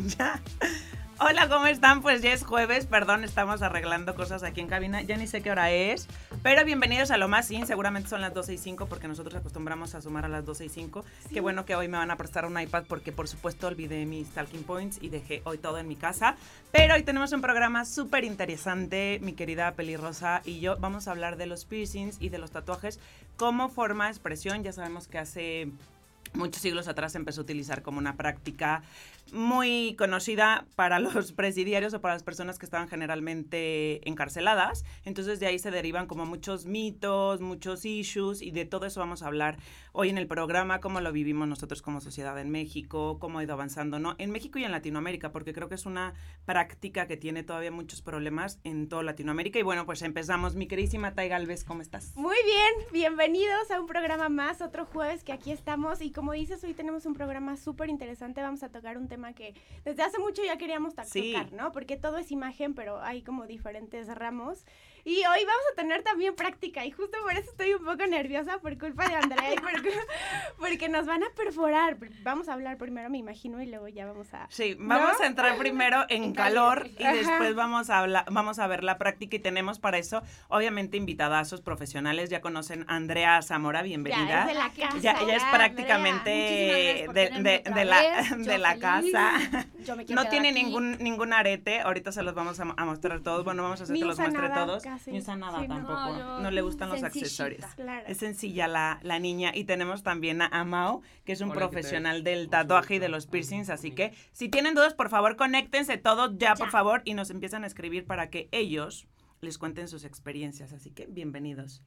ya. Hola, ¿cómo están? Pues ya es jueves, perdón, estamos arreglando cosas aquí en cabina, ya ni sé qué hora es, pero bienvenidos a lo más sin, seguramente son las 12 y 5 porque nosotros acostumbramos a sumar a las 12 y 5. Qué bueno que hoy me van a prestar un iPad porque por supuesto olvidé mis talking points y dejé hoy todo en mi casa, pero hoy tenemos un programa súper interesante, mi querida Pelirrosa y yo vamos a hablar de los piercings y de los tatuajes como forma de expresión, ya sabemos que hace muchos siglos atrás empezó a utilizar como una práctica muy conocida para los presidiarios o para las personas que estaban generalmente encarceladas. Entonces de ahí se derivan como muchos mitos, muchos issues y de todo eso vamos a hablar hoy en el programa, cómo lo vivimos nosotros como sociedad en México, cómo ha ido avanzando, ¿no? En México y en Latinoamérica, porque creo que es una práctica que tiene todavía muchos problemas en toda Latinoamérica. Y bueno, pues empezamos. Mi queridísima Tai Galvez, ¿cómo estás? Muy bien, bienvenidos a un programa más, otro jueves que aquí estamos. Y como dices, hoy tenemos un programa súper interesante. Vamos a tocar un tema que desde hace mucho ya queríamos tocar, ¿no? Porque todo es imagen, pero hay como diferentes ramos. Y hoy vamos a tener también práctica y justo por eso estoy un poco nerviosa por culpa de Andrea y porque, porque nos van a perforar. Vamos a hablar primero, me imagino, y luego ya vamos a... Sí, vamos a entrar primero en, calor y después vamos a, hablar, vamos a ver la práctica y tenemos para eso, obviamente, invitadazos profesionales. Ya conocen a Andrea Zamora, bienvenida. Ya es de la casa. Ya, ella es prácticamente de, de, la, de la casa. no tiene ningún, ningún arete, ahorita se los vamos a, mostrar todos. Bueno, vamos a hacer que los muestre todos ni usa nada tampoco. No, le gustan los accesorios. Es sencilla la, la, niña. Y tenemos también a Mao, que es un profesional del tatuaje y de los piercings. Así que si tienen dudas, por favor, conéctense todos ya, por favor, y nos empiezan a escribir para que ellos les cuenten sus experiencias. Así que bienvenidos.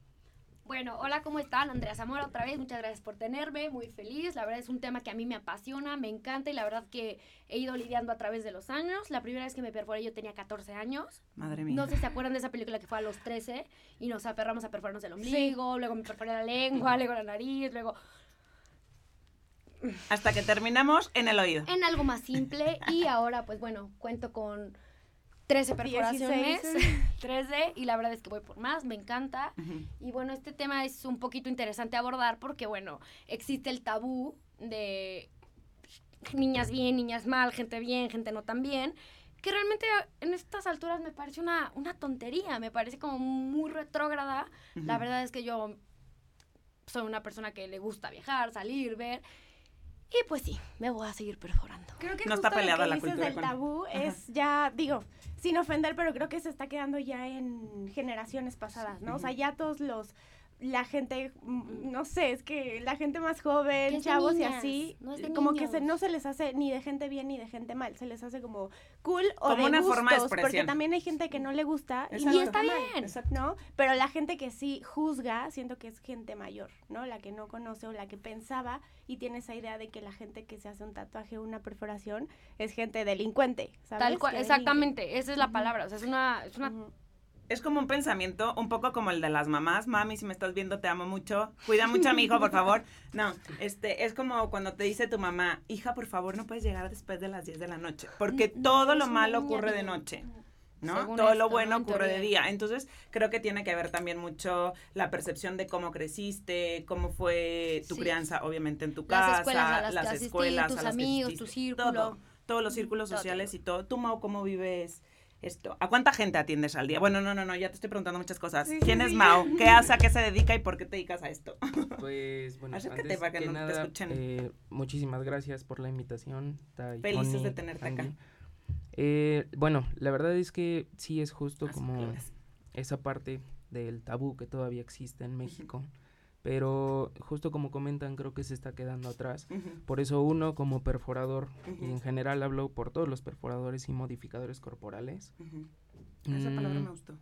Bueno, hola, ¿cómo están? Andrea Zamora otra vez, muchas gracias por tenerme, muy feliz. La verdad es un tema que a mí me apasiona, me encanta y la verdad que he ido lidiando a través de los años. La primera vez que me perforé yo tenía 14 años. Madre mía. No sé si se acuerdan de esa película que fue a los 13 y nos aferramos a perforarnos el ombligo, luego me perforé la lengua, luego la nariz, luego... Hasta que terminamos en el oído. En algo más simple y ahora pues bueno, cuento con 13 perforaciones, 13, y la verdad es que voy por más, me encanta. Y bueno, este tema es un poquito interesante abordar porque, bueno, existe el tabú de niñas bien, niñas mal, gente bien, gente no tan bien, que realmente en estas alturas me parece una, una tontería, me parece como muy retrógrada. La verdad es que yo soy una persona que le gusta viajar, salir, ver, y pues sí, me voy a seguir perforando. Creo que no está peleada lo que la dices del tabú es ya, digo, sin ofender, pero creo que se está quedando ya en generaciones pasadas, ¿no? O sea, ya todos los la gente, mm, no sé, es que la gente más joven, chavos y así, como que se, no se les hace ni de gente bien ni de gente mal, se les hace como cool o como de una gustos, forma de porque también hay gente que no le gusta y está bien, ¿no? Pero la gente que sí juzga, siento que es gente mayor, ¿no? La que no conoce o la que pensaba y tiene esa idea de que la gente que se hace un tatuaje o una perforación es gente delincuente, ¿sabes? Tal cual, exactamente, esa es la palabra, o sea, es una, es una es como un pensamiento un poco como el de las mamás. Mami, si me estás viendo, te amo mucho. Cuida mucho a mi hijo, por favor. No, este, es como cuando te dice tu mamá, hija, por favor, no puedes llegar después de las 10 de la noche, porque todo lo malo ocurre de noche. ¿no? Todo lo bueno ocurre de día. Entonces, creo que tiene que ver también mucho la percepción de cómo creciste, cómo fue tu crianza, obviamente, en tu casa, las escuelas, tus amigos, tu círculo. todos los círculos sociales y todo. ¿Tú, Mau, cómo vives esto. ¿A cuánta gente atiendes al día? Bueno, no, no, no, ya te estoy preguntando muchas cosas. ¿Quién es Mao? ¿Qué hace? ¿A qué se dedica? ¿Y por qué te dedicas a esto? Pues, bueno, antes para que, no te escuchen. Eh, muchísimas gracias por la invitación. Felices de tenerte acá. Eh, bueno, la verdad es que sí es justo como esa parte del tabú que todavía existe en México pero justo como comentan creo que se está quedando atrás. Por eso uno como perforador, y en general hablo por todos los perforadores y modificadores corporales. Esa palabra me mm, gustó.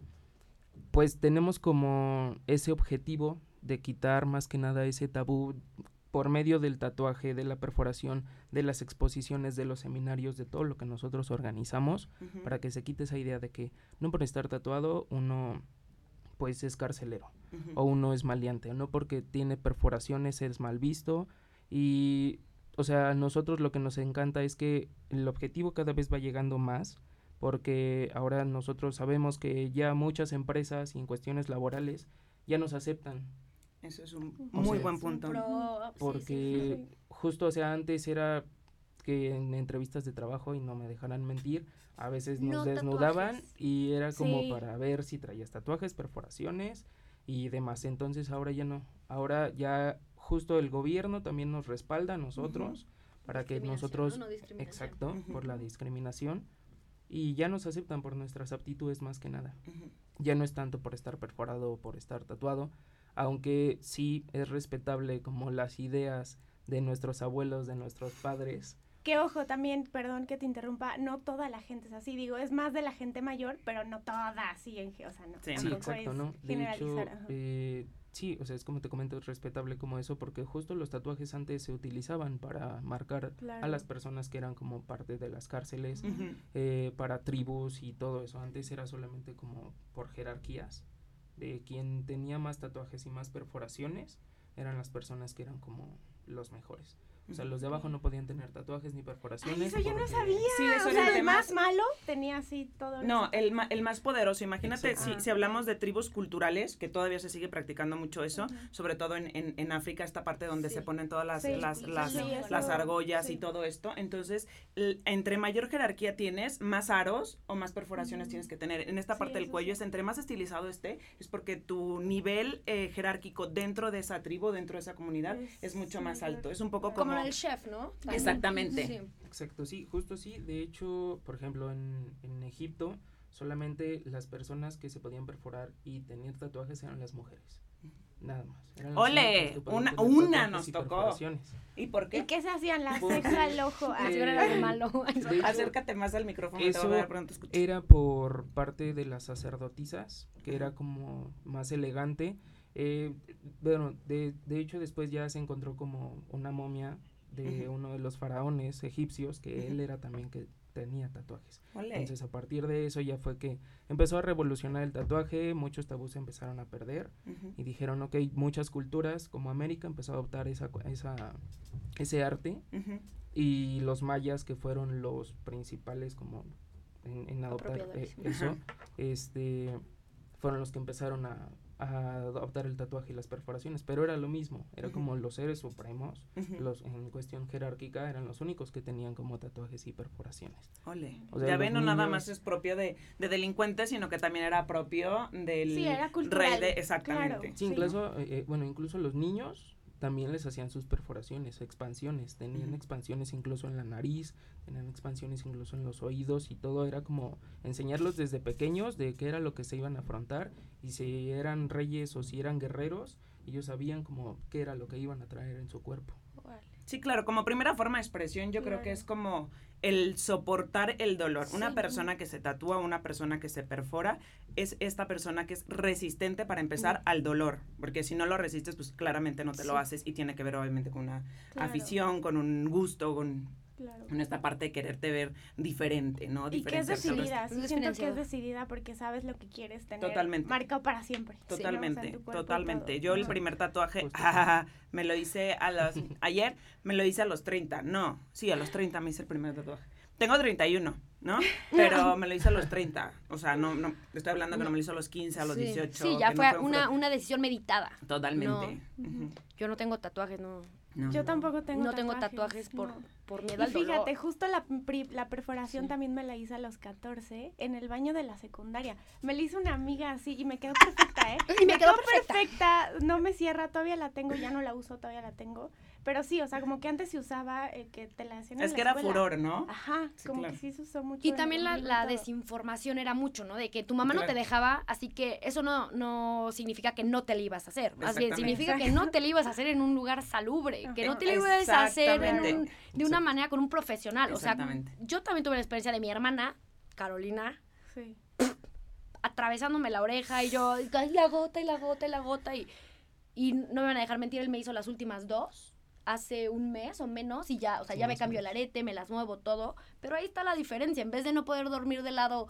Pues tenemos como ese objetivo de quitar más que nada ese tabú por medio del tatuaje, de la perforación, de las exposiciones, de los seminarios, de todo lo que nosotros organizamos, para que se quite esa idea de que no por estar tatuado uno pues es carcelero o uno es maleante, no porque tiene perforaciones es mal visto y o sea, a nosotros lo que nos encanta es que el objetivo cada vez va llegando más porque ahora nosotros sabemos que ya muchas empresas y en cuestiones laborales ya nos aceptan. Eso es un muy buen punto. Porque justo, o sea, antes era que en entrevistas de trabajo, y no me dejarán mentir, a veces nos desnudaban y era como para ver si traías tatuajes, perforaciones y demás. Entonces ahora ya no. Ahora ya justo el gobierno también nos respalda a nosotros para que nosotros... exacto, por la discriminación. Y ya nos aceptan por nuestras aptitudes más que nada. Ya no es tanto por estar perforado o por estar tatuado, aunque sí es respetable como las ideas de nuestros abuelos, de nuestros padres, que ojo, también, perdón que te interrumpa, no toda la gente es así, digo, es más de la gente mayor, pero no toda así, en, o sea, no. Sí, exacto, ¿no? De hecho, eh, sí, o sea, es como te comento, es respetable como eso, porque justo los tatuajes antes se utilizaban para marcar a las personas que eran como parte de las cárceles, eh, para tribus y todo eso. Antes era solamente como por jerarquías, de quien tenía más tatuajes y más perforaciones, eran las personas que eran como los mejores. O sea, los de abajo no podían tener tatuajes ni perforaciones. eso yo no sabía. Sí, eso o sea, el más malo tenía así todo. No, el, el más poderoso. Imagínate si, si, hablamos de tribus culturales, que todavía se sigue practicando mucho eso, sobre todo en, en, en, África, esta parte donde se ponen todas las, las, las, las, argollas y todo esto. Entonces, entre mayor jerarquía tienes, más aros o más perforaciones tienes que tener. En esta parte del cuello es entre más estilizado esté, es porque tu nivel eh, jerárquico dentro de esa tribu, dentro de esa comunidad, es, mucho más alto. Es un poco como el chef, ¿no? Exactamente. Exacto, sí, justo sí. De hecho, por ejemplo, en, en Egipto, solamente las personas que se podían perforar y tener tatuajes eran las mujeres. Nada más. ¡Ole! Una, una nos tocó. ¿Y por qué? ¿Y qué se hacían? La ceja al ojo. Ah, era malo. Acércate más al micrófono. Eso era por parte de las sacerdotisas, que era como más elegante. Eh, bueno, de, de hecho después ya se encontró como una momia de uno de los faraones egipcios, que él era también que tenía tatuajes. Entonces a partir de eso ya fue que empezó a revolucionar el tatuaje, muchos tabús se empezaron a perder y dijeron, ok, muchas culturas como América empezó a adoptar esa, esa, ese arte y los mayas que fueron los principales como en, adoptar eh, eso, este, fueron los que empezaron a a adoptar el tatuaje y las perforaciones, pero era lo mismo, era como los seres supremos, los en cuestión jerárquica eran los únicos que tenían como tatuajes y perforaciones. Ole. ya ven, no nada más es propio de, de, delincuentes, sino que también era propio del rey de exactamente. sí, incluso eh, eh, bueno, incluso los niños también les hacían sus perforaciones, expansiones, tenían expansiones incluso en la nariz, tenían expansiones incluso en los oídos y todo era como enseñarlos desde pequeños de qué era lo que se iban a afrontar y si eran reyes o si eran guerreros, ellos sabían como qué era lo que iban a traer en su cuerpo. Sí, claro, como primera forma de expresión yo creo que es como el soportar el dolor. Una persona que se tatúa, una persona que se perfora, es esta persona que es resistente para empezar al dolor, porque si no lo resistes, pues claramente no te lo haces y tiene que ver obviamente con una afición, con un gusto, con en esta parte de quererte ver diferente, ¿no? Y que es decidida, sí siento que es decidida porque sabes lo que quieres tener totalmente. marcado para siempre. Totalmente, totalmente. Yo el primer tatuaje, me lo hice a los, ayer me lo hice a los 30, no, sí, a los 30 me hice el primer tatuaje. Tengo 31, ¿no? Pero me lo hice a los 30. O sea, no, no, estoy hablando que no me lo hice a los 15, a los 18. Sí, ya fue, una, una, decisión meditada. Totalmente. Yo no tengo tatuajes, no. Yo tampoco tengo No tengo tatuajes por, por miedo y fíjate, justo la, la perforación también me la hice a los 14 en el baño de la secundaria. Me la hizo una amiga así y me quedó perfecta, ¿eh? y me, quedó, perfecta. No me cierra, todavía la tengo, ya no la uso, todavía la tengo. Pero sí, o sea, como que antes se usaba eh, que te la hacían Es que era furor, ¿no? Ajá, como que sí se usó mucho. Y también la, la desinformación era mucho, ¿no? De que tu mamá no te dejaba, así que eso no, no significa que no te la ibas a hacer. Más bien, significa que no te la ibas a hacer en un lugar salubre, que no te la ibas a hacer de una manera con un profesional. O sea, yo también tuve la experiencia de mi hermana, Carolina. Sí. atravesándome la oreja y yo, y la gota y la gota y la gota y, y no me van a dejar mentir, él me hizo las últimas dos hace un mes o menos y ya, o sea, ya me cambio el arete, me las muevo todo, pero ahí está la diferencia, en vez de no poder dormir de lado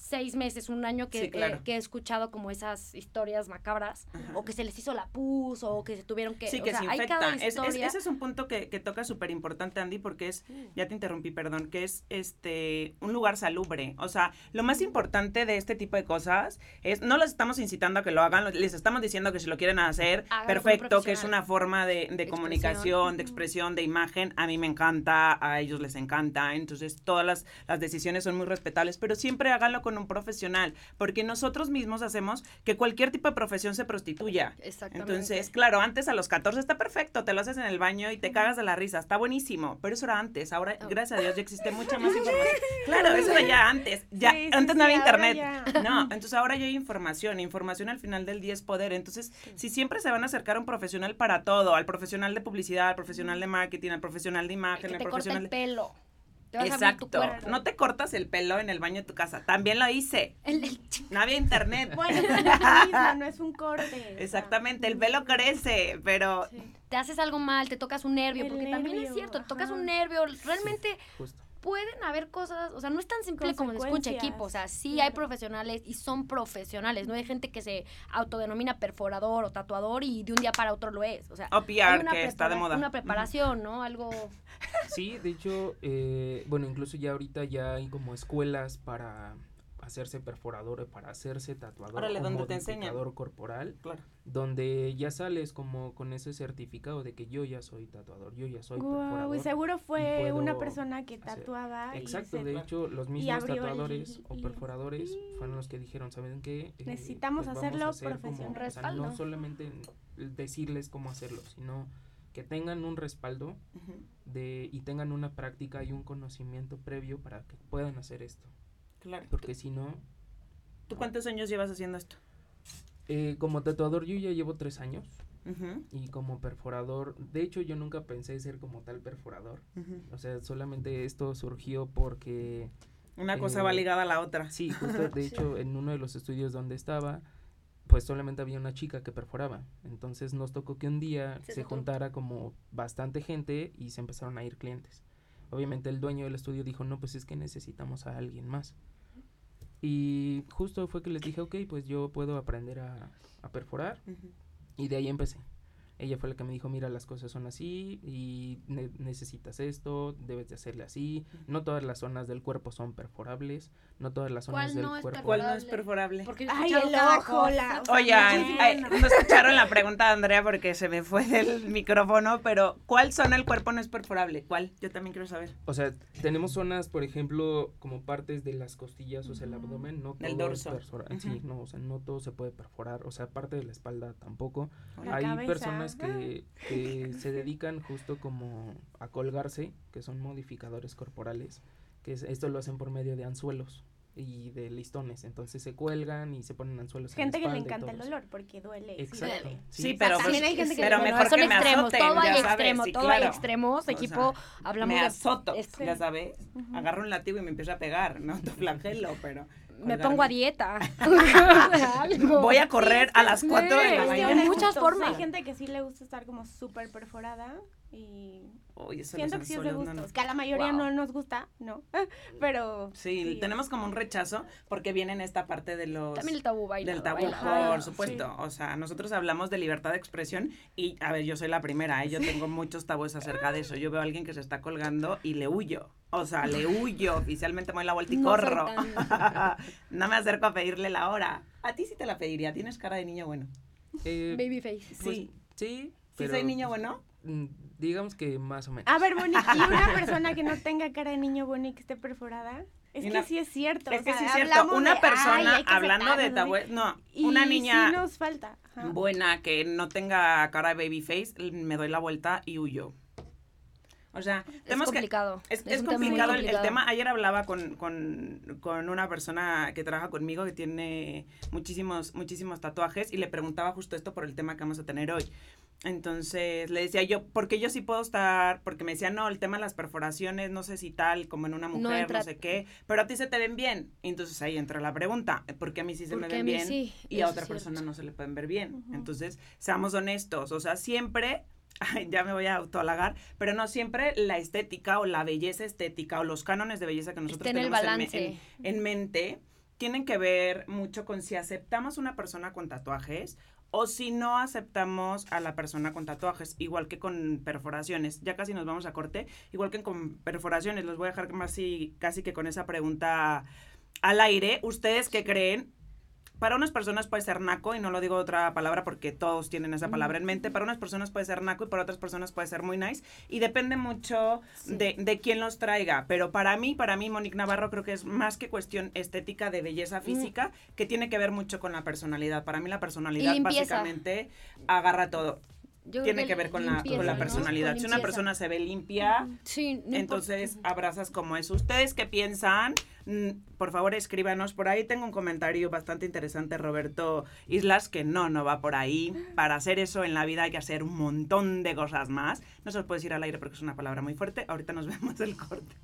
seis meses, un año que, eh, que he escuchado como esas historias macabras, o que se les hizo la pus, o que se tuvieron que... Sí, que se infecta. ese es un punto que, que toca súper importante, Andy, porque es, ya te interrumpí, perdón, que es este un lugar salubre. O sea, lo más importante de este tipo de cosas es, no les estamos incitando a que lo hagan, les estamos diciendo que si lo quieren hacer, perfecto, que es una forma de, de comunicación, de expresión, de imagen, a mí me encanta, a ellos les encanta, entonces todas las, las decisiones son muy respetables, pero siempre háganlo con un profesional, porque nosotros mismos hacemos que cualquier tipo de profesión se prostituya. Exactamente. Entonces, claro, antes a los 14 está perfecto, te lo haces en el baño y te cagas de la risa, está buenísimo, pero eso era antes, ahora, oh. gracias a Dios, ya existe mucha más información. Claro, eso era ya antes, ya antes no había internet. No, entonces ahora ya hay información, información al final del día es poder, entonces, si siempre se van a acercar a un profesional para todo, al profesional de publicidad, al profesional de marketing, al profesional de imagen, al profesional el pelo. Exacto. No te cortas el pelo en el baño de tu casa. También lo hice. No había internet. Bueno, es no es un corte. Exactamente, el pelo crece, pero... Te haces algo mal, te tocas un nervio, porque también es cierto, te tocas un nervio, realmente pueden haber cosas, o sea, no es tan simple como se escucha equipo, o sea, sí hay profesionales y son profesionales, no hay gente que se autodenomina perforador o tatuador y de un día para otro lo es, o sea, o PR, que está de moda. Una preparación, ¿no? Algo... Sí, de hecho, eh, bueno, incluso ya ahorita ya hay como escuelas para hacerse perforador, para hacerse tatuador Órale, donde te corporal, claro. donde ya sales como con ese certificado de que yo ya soy tatuador, yo ya soy perforador. Y seguro fue una persona que tatuaba. Exacto, de hecho los mismos tatuadores o perforadores fueron los que dijeron, ¿saben qué? Eh, Necesitamos pues hacerlo profesional. no solamente decirles cómo hacerlo, sino que tengan un respaldo de y tengan una práctica y un conocimiento previo para que puedan hacer esto. Claro. Porque si no... ¿Tú cuántos años llevas haciendo esto? Eh, como tatuador yo ya llevo tres años. Y como perforador, de hecho yo nunca pensé ser como tal perforador. O sea, solamente esto surgió porque... Una cosa va eh, ligada a la otra. Sí, justo de hecho en uno de los estudios donde estaba, pues solamente había una chica que perforaba. Entonces nos tocó que un día se, se juntara como bastante gente y se empezaron a ir clientes. Obviamente el dueño del estudio dijo, no, pues es que necesitamos a alguien más. Y justo fue que les dije, ok, pues yo puedo aprender a, perforar. Y de ahí empecé. Ella fue la que me dijo, mira, las cosas son así y necesitas esto, debes de hacerle así. No todas las zonas del cuerpo son perforables, no todas las zonas del cuerpo. ¿Cuál no es perforable? Porque ay, el ojo, la... Oigan, no escucharon la pregunta de Andrea porque se me fue del micrófono, pero ¿cuál zona del cuerpo no es perforable? ¿Cuál? Yo también quiero saber. O sea, tenemos zonas, por ejemplo, como partes de las costillas, o sea, el abdomen, no el dorso. Sí, no, o sea, no todo se puede perforar, o sea, parte de la espalda tampoco. Hay personas que, que se dedican justo como a colgarse, que son modificadores corporales, que esto lo hacen por medio de anzuelos y de listones. Entonces se cuelgan y se ponen anzuelos. Gente en la que le encanta el dolor porque duele. Exacto. Sí, pero, también hay gente que pero mejor que me extremos, todo hay extremos, todo hay extremos. Equipo, hablamos me azoto, ya sabes. Agarro un lativo y me empiezo a pegar, no te flagelo, me pongo a dieta. Voy a correr a las 4 de la mañana. Hay muchas formas. Hay gente que sí le gusta estar como súper perforada y siento que sí es de gusto. que a la mayoría no nos gusta, ¿no? Pero sí, tenemos como un rechazo porque viene en esta parte de los También el tabú baila, del tabú, por supuesto. O sea, nosotros hablamos de libertad de expresión y a ver, yo soy la primera, ¿eh? yo tengo muchos tabúes acerca de eso. Yo veo a alguien que se está colgando y le huyo. O sea, le huyo, oficialmente me doy la vuelta y corro. no me acerco a pedirle la hora. A ti sí te la pediría, tienes cara de niño bueno. Eh, Babyface. sí. Pues, sí. ¿Sí soy niño bueno? Mm, digamos que más o menos. A ver, Bonnie, ¿y una persona que no tenga cara de niño bueno y que esté perforada? Es que sí es cierto. Es que sí es cierto. Una persona, hablando de tabú, no, una niña sí nos falta. buena que no tenga cara de baby face, me doy la vuelta y huyo. O sea, es complicado. es, complicado, el, tema. Ayer hablaba con, una persona que trabaja conmigo que tiene muchísimos, muchísimos tatuajes y le preguntaba justo esto por el tema que vamos a tener hoy. Entonces le decía yo, porque yo sí puedo estar, porque me decía, no, el tema de las perforaciones, no sé si tal, como en una mujer, no, sé qué, pero a ti se te ven bien. entonces ahí entra la pregunta, porque a mí sí se me ven bien y a otra persona no se le pueden ver bien. Entonces, seamos honestos, o sea, siempre ya me voy a autoalagar, pero no siempre la estética o la belleza estética o los cánones de belleza que nosotros tenemos en, en, mente tienen que ver mucho con si aceptamos una persona con tatuajes o si no aceptamos a la persona con tatuajes, igual que con perforaciones. Ya casi nos vamos a corte, igual que con perforaciones. Los voy a dejar más casi que con esa pregunta al aire. ¿Ustedes qué creen? Para unas personas puede ser naco, y no lo digo otra palabra porque todos tienen esa palabra en mente, para unas personas puede ser naco y para otras personas puede ser muy nice, y depende mucho de, de, quién los traiga, pero para mí, para mí, Monique Navarro creo que es más que cuestión estética de belleza física, que tiene que ver mucho con la personalidad. Para mí la personalidad básicamente agarra todo tiene que, ver con la, con la personalidad. si una persona se ve limpia, entonces abrazas como es. ¿Ustedes qué piensan? Mm, por favor, escríbanos. Por ahí tengo un comentario bastante interesante, Roberto Islas, que no, no va por ahí. Para hacer eso en la vida hay que hacer un montón de cosas más. No se los puedes ir al aire porque es una palabra muy fuerte. Ahorita nos vemos el corte.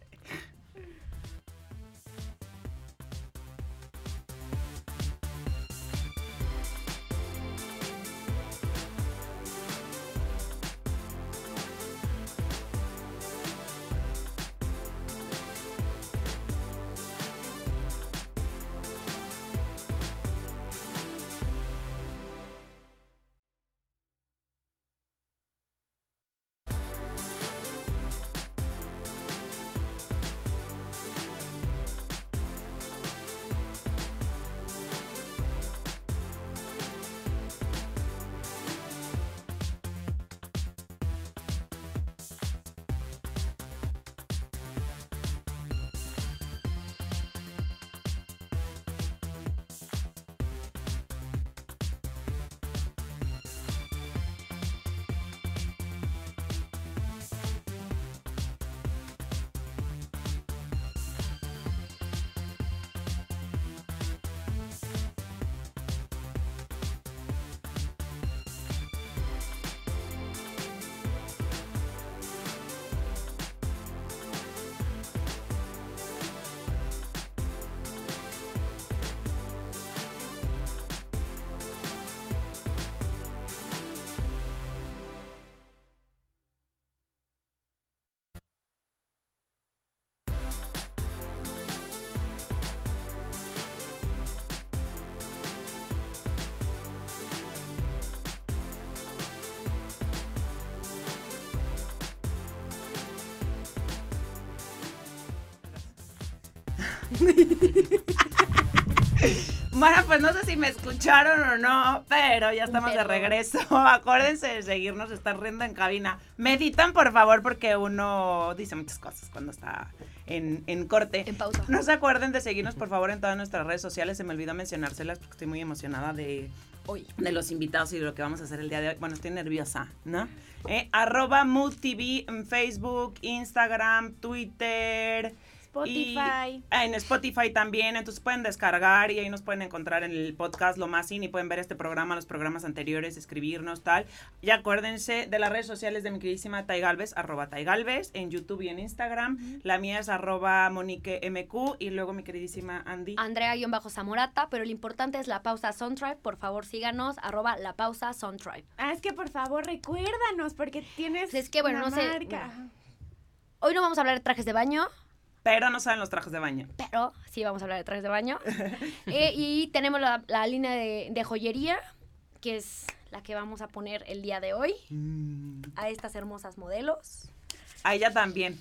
Bueno, pues no sé si me escucharon o no, pero ya estamos de regreso. Acuérdense de seguirnos, estar riendo en cabina. Meditan, por favor, porque uno dice muchas cosas cuando está en, en corte. En pausa. No se acuerden de seguirnos, por favor, en todas nuestras redes sociales. Se me olvidó mencionárselas porque estoy muy emocionada de hoy, de los invitados y de lo que vamos a hacer el día de hoy. Bueno, estoy nerviosa, ¿no? Eh, arroba Mood TV en Facebook, Instagram, Twitter. Spotify. en Spotify también, entonces pueden descargar y ahí nos pueden encontrar en el podcast Lo Más y pueden ver este programa, los programas anteriores, escribirnos, tal. Y acuérdense de las redes sociales de mi queridísima Tai Galvez, arroba Tai Galvez, en YouTube y en Instagram. La mía es arroba Monique MQ y luego mi queridísima Andy. Andrea-Zamorata, pero lo importante es la pausa Soundtribe. Por favor, síganos, arroba la pausa Soundtribe. Ah, es que por favor recuérdanos porque tienes. Es que bueno, no sé. Hoy no vamos a hablar de trajes de baño. Pero no saben los trajes de baño. Pero sí vamos a hablar de trajes de baño. Eh, y tenemos la, línea de, joyería, que es la que vamos a poner el día de hoy mm. a estas hermosas modelos. A ella también.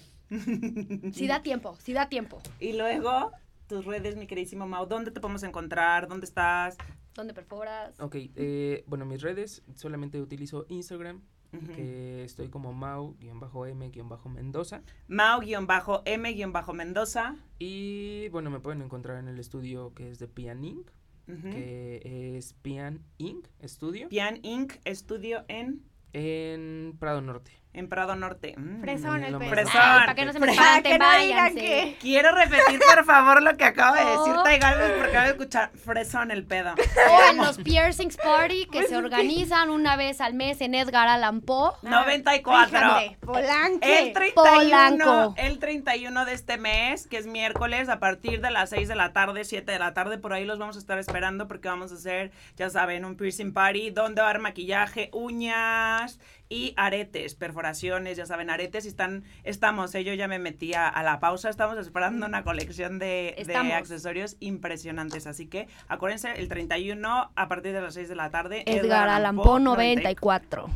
Sí da tiempo, sí da tiempo. Y luego, tus redes, mi queridísimo Mau, ¿dónde te podemos encontrar? ¿Dónde estás? ¿Dónde perforas? Ok, eh, bueno, mis redes, solamente utilizo Instagram, que estoy como Mau-M-Mendoza. Mau-M-Mendoza. Y bueno, me pueden encontrar en el estudio que es de Pian Inc., que es Pian Inc. Estudio. Pian Inc. Estudio en... En Prado Norte en Prado Norte. Mm, Fresón el pedo. Fresón. para que no se me espanten, váyanse. Quiero repetir, por favor, lo que acaba de decir oh. Tai Galvez porque acabo de escuchar Fresón el pedo. O en los piercings party que se organizan una vez al mes en Edgar Allan Poe. 94. Polanco. El 31, el 31 de este mes, que es miércoles, a partir de las 6 de la tarde, 7 de la tarde, por ahí los vamos a estar esperando porque vamos a hacer, ya saben, un piercing party donde va a haber maquillaje, uñas y aretes, perforaciones, ya saben, aretes y están, estamos, eh, yo ya me metí a, la pausa, estamos esperando una colección de, de, accesorios impresionantes, así que acuérdense, el 31 a partir de las 6 de la tarde. Edgar, Allan Poe 94.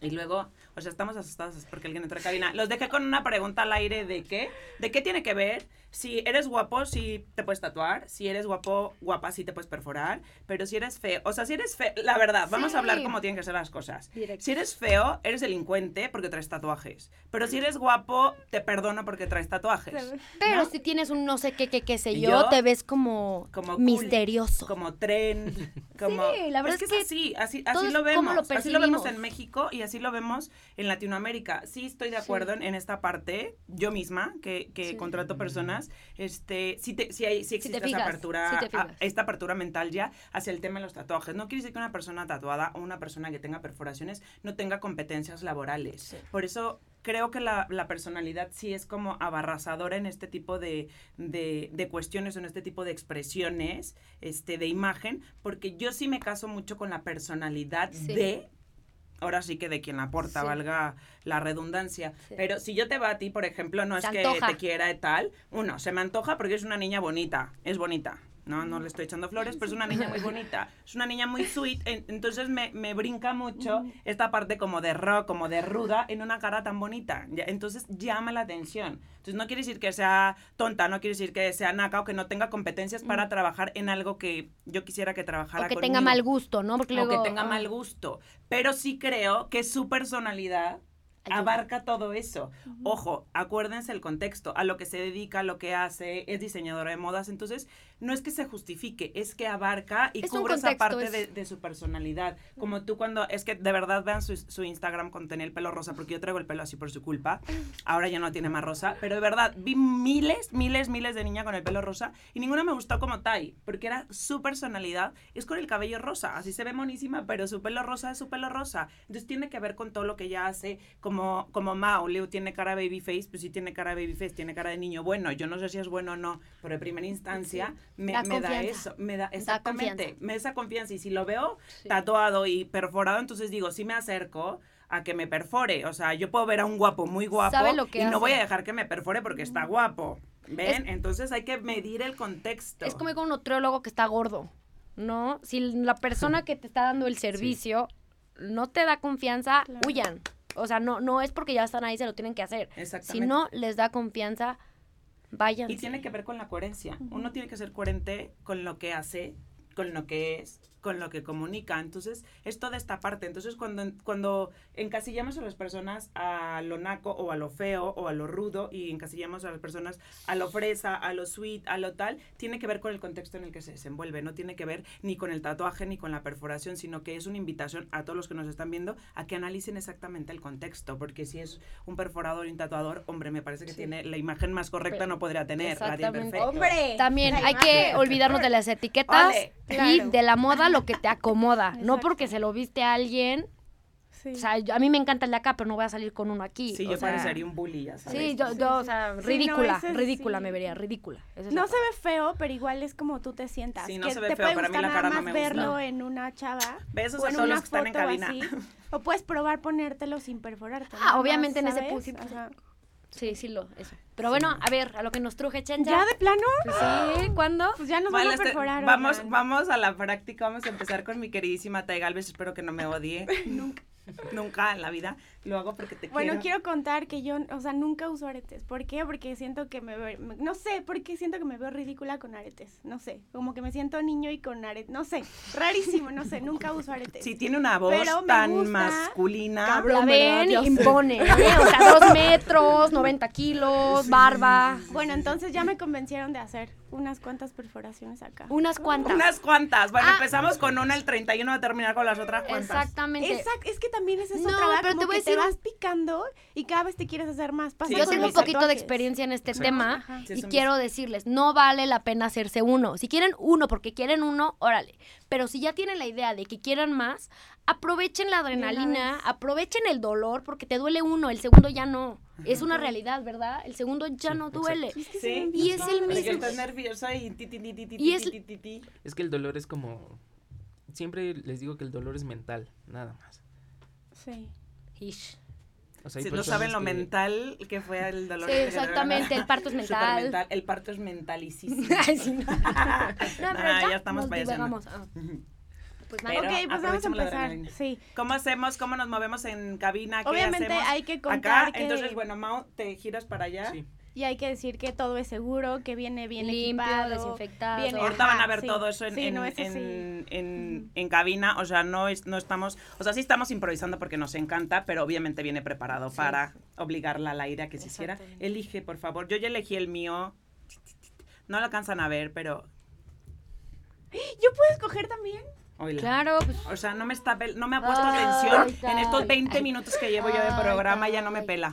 Y luego o sea, estamos asustados porque alguien entra a cabina. Los dejé con una pregunta al aire de qué, de qué tiene que ver. Si eres guapo, sí te puedes tatuar. Si eres guapo, guapa, sí te puedes perforar. Pero si eres feo, o sea, si eres feo, la verdad, vamos a hablar cómo tienen que ser las cosas. Si eres feo, eres delincuente porque traes tatuajes. Pero si eres guapo, te perdono porque traes tatuajes. Pero si tienes un no sé qué, qué, qué sé yo, te ves como, como misterioso. como tren. Como, sí, la verdad es que, es así, así, así lo vemos. así lo vemos en México y así lo vemos en Latinoamérica. Sí estoy de acuerdo en, esta parte, yo misma, que, que contrato personas, este, sí, te, sí, hay, existe esa apertura, esta apertura mental ya hacia el tema de los tatuajes. No quiere decir que una persona tatuada o una persona que tenga perforaciones no tenga competencias laborales. Por eso creo que la, la, personalidad sí es como abarrasadora en este tipo de, de, de, cuestiones, en este tipo de expresiones, este, de imagen, porque yo sí me caso mucho con la personalidad de ahora sí que de quien aporta, valga la redundancia. Pero si yo te va a ti, por ejemplo, no es que te quiera y tal, uno, se me antoja porque es una niña bonita, es bonita. No, no le estoy echando flores, pero es una niña muy bonita. Es una niña muy sweet. entonces me, me brinca mucho esta parte como de rock, como de ruda, en una cara tan bonita. Entonces llama la atención. Entonces no quiere decir que sea tonta, no quiere decir que sea naca o que no tenga competencias para trabajar en algo que yo quisiera que trabajara. O que tenga mal gusto, ¿no? Porque o que tenga mal gusto. Pero sí creo que su personalidad abarca todo eso. Ojo, acuérdense el contexto, a lo que se dedica, a lo que hace, es diseñadora de modas, entonces no es que se justifique, es que abarca y cubre esa parte de, su personalidad. Como tú cuando, es que de verdad vean su, Instagram con tener el pelo rosa, porque yo traigo el pelo así por su culpa, ahora ya no tiene más rosa, pero de verdad vi miles, miles, miles de niñas con el pelo rosa y ninguna me gustó como Tai, porque era su personalidad, es con el cabello rosa, así se ve monísima, pero su pelo rosa es su pelo rosa. Entonces tiene que ver con todo lo que ella hace, como, como Mao, Leo tiene cara babyface, pues sí tiene cara babyface, tiene cara de niño bueno, yo no sé si es bueno o no, pero en primera instancia me, da, eso, me da exactamente, me da esa confianza y si lo veo tatuado y perforado, entonces digo, si me acerco a que me perfore, o sea, yo puedo ver a un guapo muy guapo y no voy a dejar que me perfore porque está guapo. ¿Ven? entonces hay que medir el contexto. Es como con un nutriólogo que está gordo, ¿no? Si la persona que te está dando el servicio no te da confianza, huyan. O sea, no, no es porque ya están ahí, se lo tienen que hacer. Si no les da confianza, Vayan. Y tiene que ver con la coherencia. Uno tiene que ser coherente con lo que hace, con lo que es, con lo que comunica. Entonces, es toda esta parte. Entonces, cuando, cuando encasillamos a las personas a lo naco o a lo feo o a lo rudo y encasillamos a las personas a lo fresa, a lo sweet, a lo tal, tiene que ver con el contexto en el que se desenvuelve. No tiene que ver ni con el tatuaje ni con la perforación, sino que es una invitación a todos los que nos están viendo a que analicen exactamente el contexto. Porque si es un perforador y un tatuador, hombre, me parece que tiene la imagen más correcta, no podría tener. Hombre. También hay que olvidarnos de las etiquetas y de la moda lo que te acomoda, no porque se lo viste a alguien. O sea, a mí me encanta el de acá, pero no voy a salir con uno aquí. Sí, yo parecería un bully, ya sabes. Sí, yo, o sea, ridícula, ridícula me vería, ridícula. no se ve feo, pero igual es como tú te sientas. Sí, no se ve te feo, puede para mí la cara no me gusta. verlo en una chava. Besos a todos los que están en cabina. o puedes probar ponértelo sin perforarte. Ah, obviamente en ese punto. Sí, sí, lo, eso. Pero bueno, a ver, a lo que nos truje Chencha. ¿Ya de plano? Pues sí, ¿cuándo? Pues ya nos van a este, perforar. vamos, vamos a la práctica, vamos a empezar con mi queridísima Tai Galvez, espero que no me odie. Nunca. Nunca en la vida lo hago porque te bueno, quiero. contar que yo, o sea, nunca uso aretes. ¿Por qué? Porque siento que me veo, no sé, porque siento que me veo ridícula con aretes. No sé, como que me siento niño y con aretes, no sé, rarísimo, no sé, nunca uso aretes. Si tiene una voz tan masculina. Cabrón, ven, impone, ¿eh? O sea, dos metros, 90 kilos, barba. Bueno, entonces ya me convencieron de hacer unas cuantas perforaciones acá. Unas cuantas. Unas cuantas. Bueno, ah. empezamos con una el 31 a terminar con las otras cuantas. Exactamente. Exacto, es que también es eso, no, pero te voy a decir, te vas picando y cada vez te quieres hacer más. yo tengo un poquito de experiencia en este tema y quiero decirles, no vale la pena hacerse uno. Si quieren uno porque quieren uno, órale. Pero si ya tienen la idea de que quieran más, aprovechen la adrenalina, aprovechen el dolor porque te duele uno, el segundo ya no. Es una realidad, ¿verdad? El segundo ya no duele. Sí, y es el mismo. estás nerviosa y ti, ti, ti, y es... es que el dolor es como siempre les digo que el dolor es mental, nada más. Sí. Ish. O sea, hay Si no saben lo que- mental que fue el dolor. Sí, exactamente, el parto es mental. Supermental, El parto es mentalicísimo. Ay, sí, no. No, pero ya estamos divagamos. Ah. Pues Pero ok, pues vamos a empezar. Sí. ¿Cómo hacemos? ¿Cómo nos movemos en cabina? ¿Qué Obviamente hacemos? hay que contar Acá, que- entonces, bueno, Mao, te giras para allá. Sí. Y hay que decir que todo es seguro, que viene bien Limpio, equipado. desinfectado. viene- Ahorita Ajá, van a ver sí. todo eso en, Sí, en, no, eso en, sí. en- en cabina, o sea, no, es, no estamos, o sea, sí estamos improvisando porque nos encanta, pero obviamente viene preparado para obligarla al aire a que se hiciera. Elige, por favor, yo ya elegí el mío, no lo alcanzan a ver, pero, ¿Yo puedo escoger también? oíla. Claro, pues O sea, no me está no me ha puesto Ay, atención. En estos Tay. 20 minutos que llevo yo de Ay, programa ya no me pela.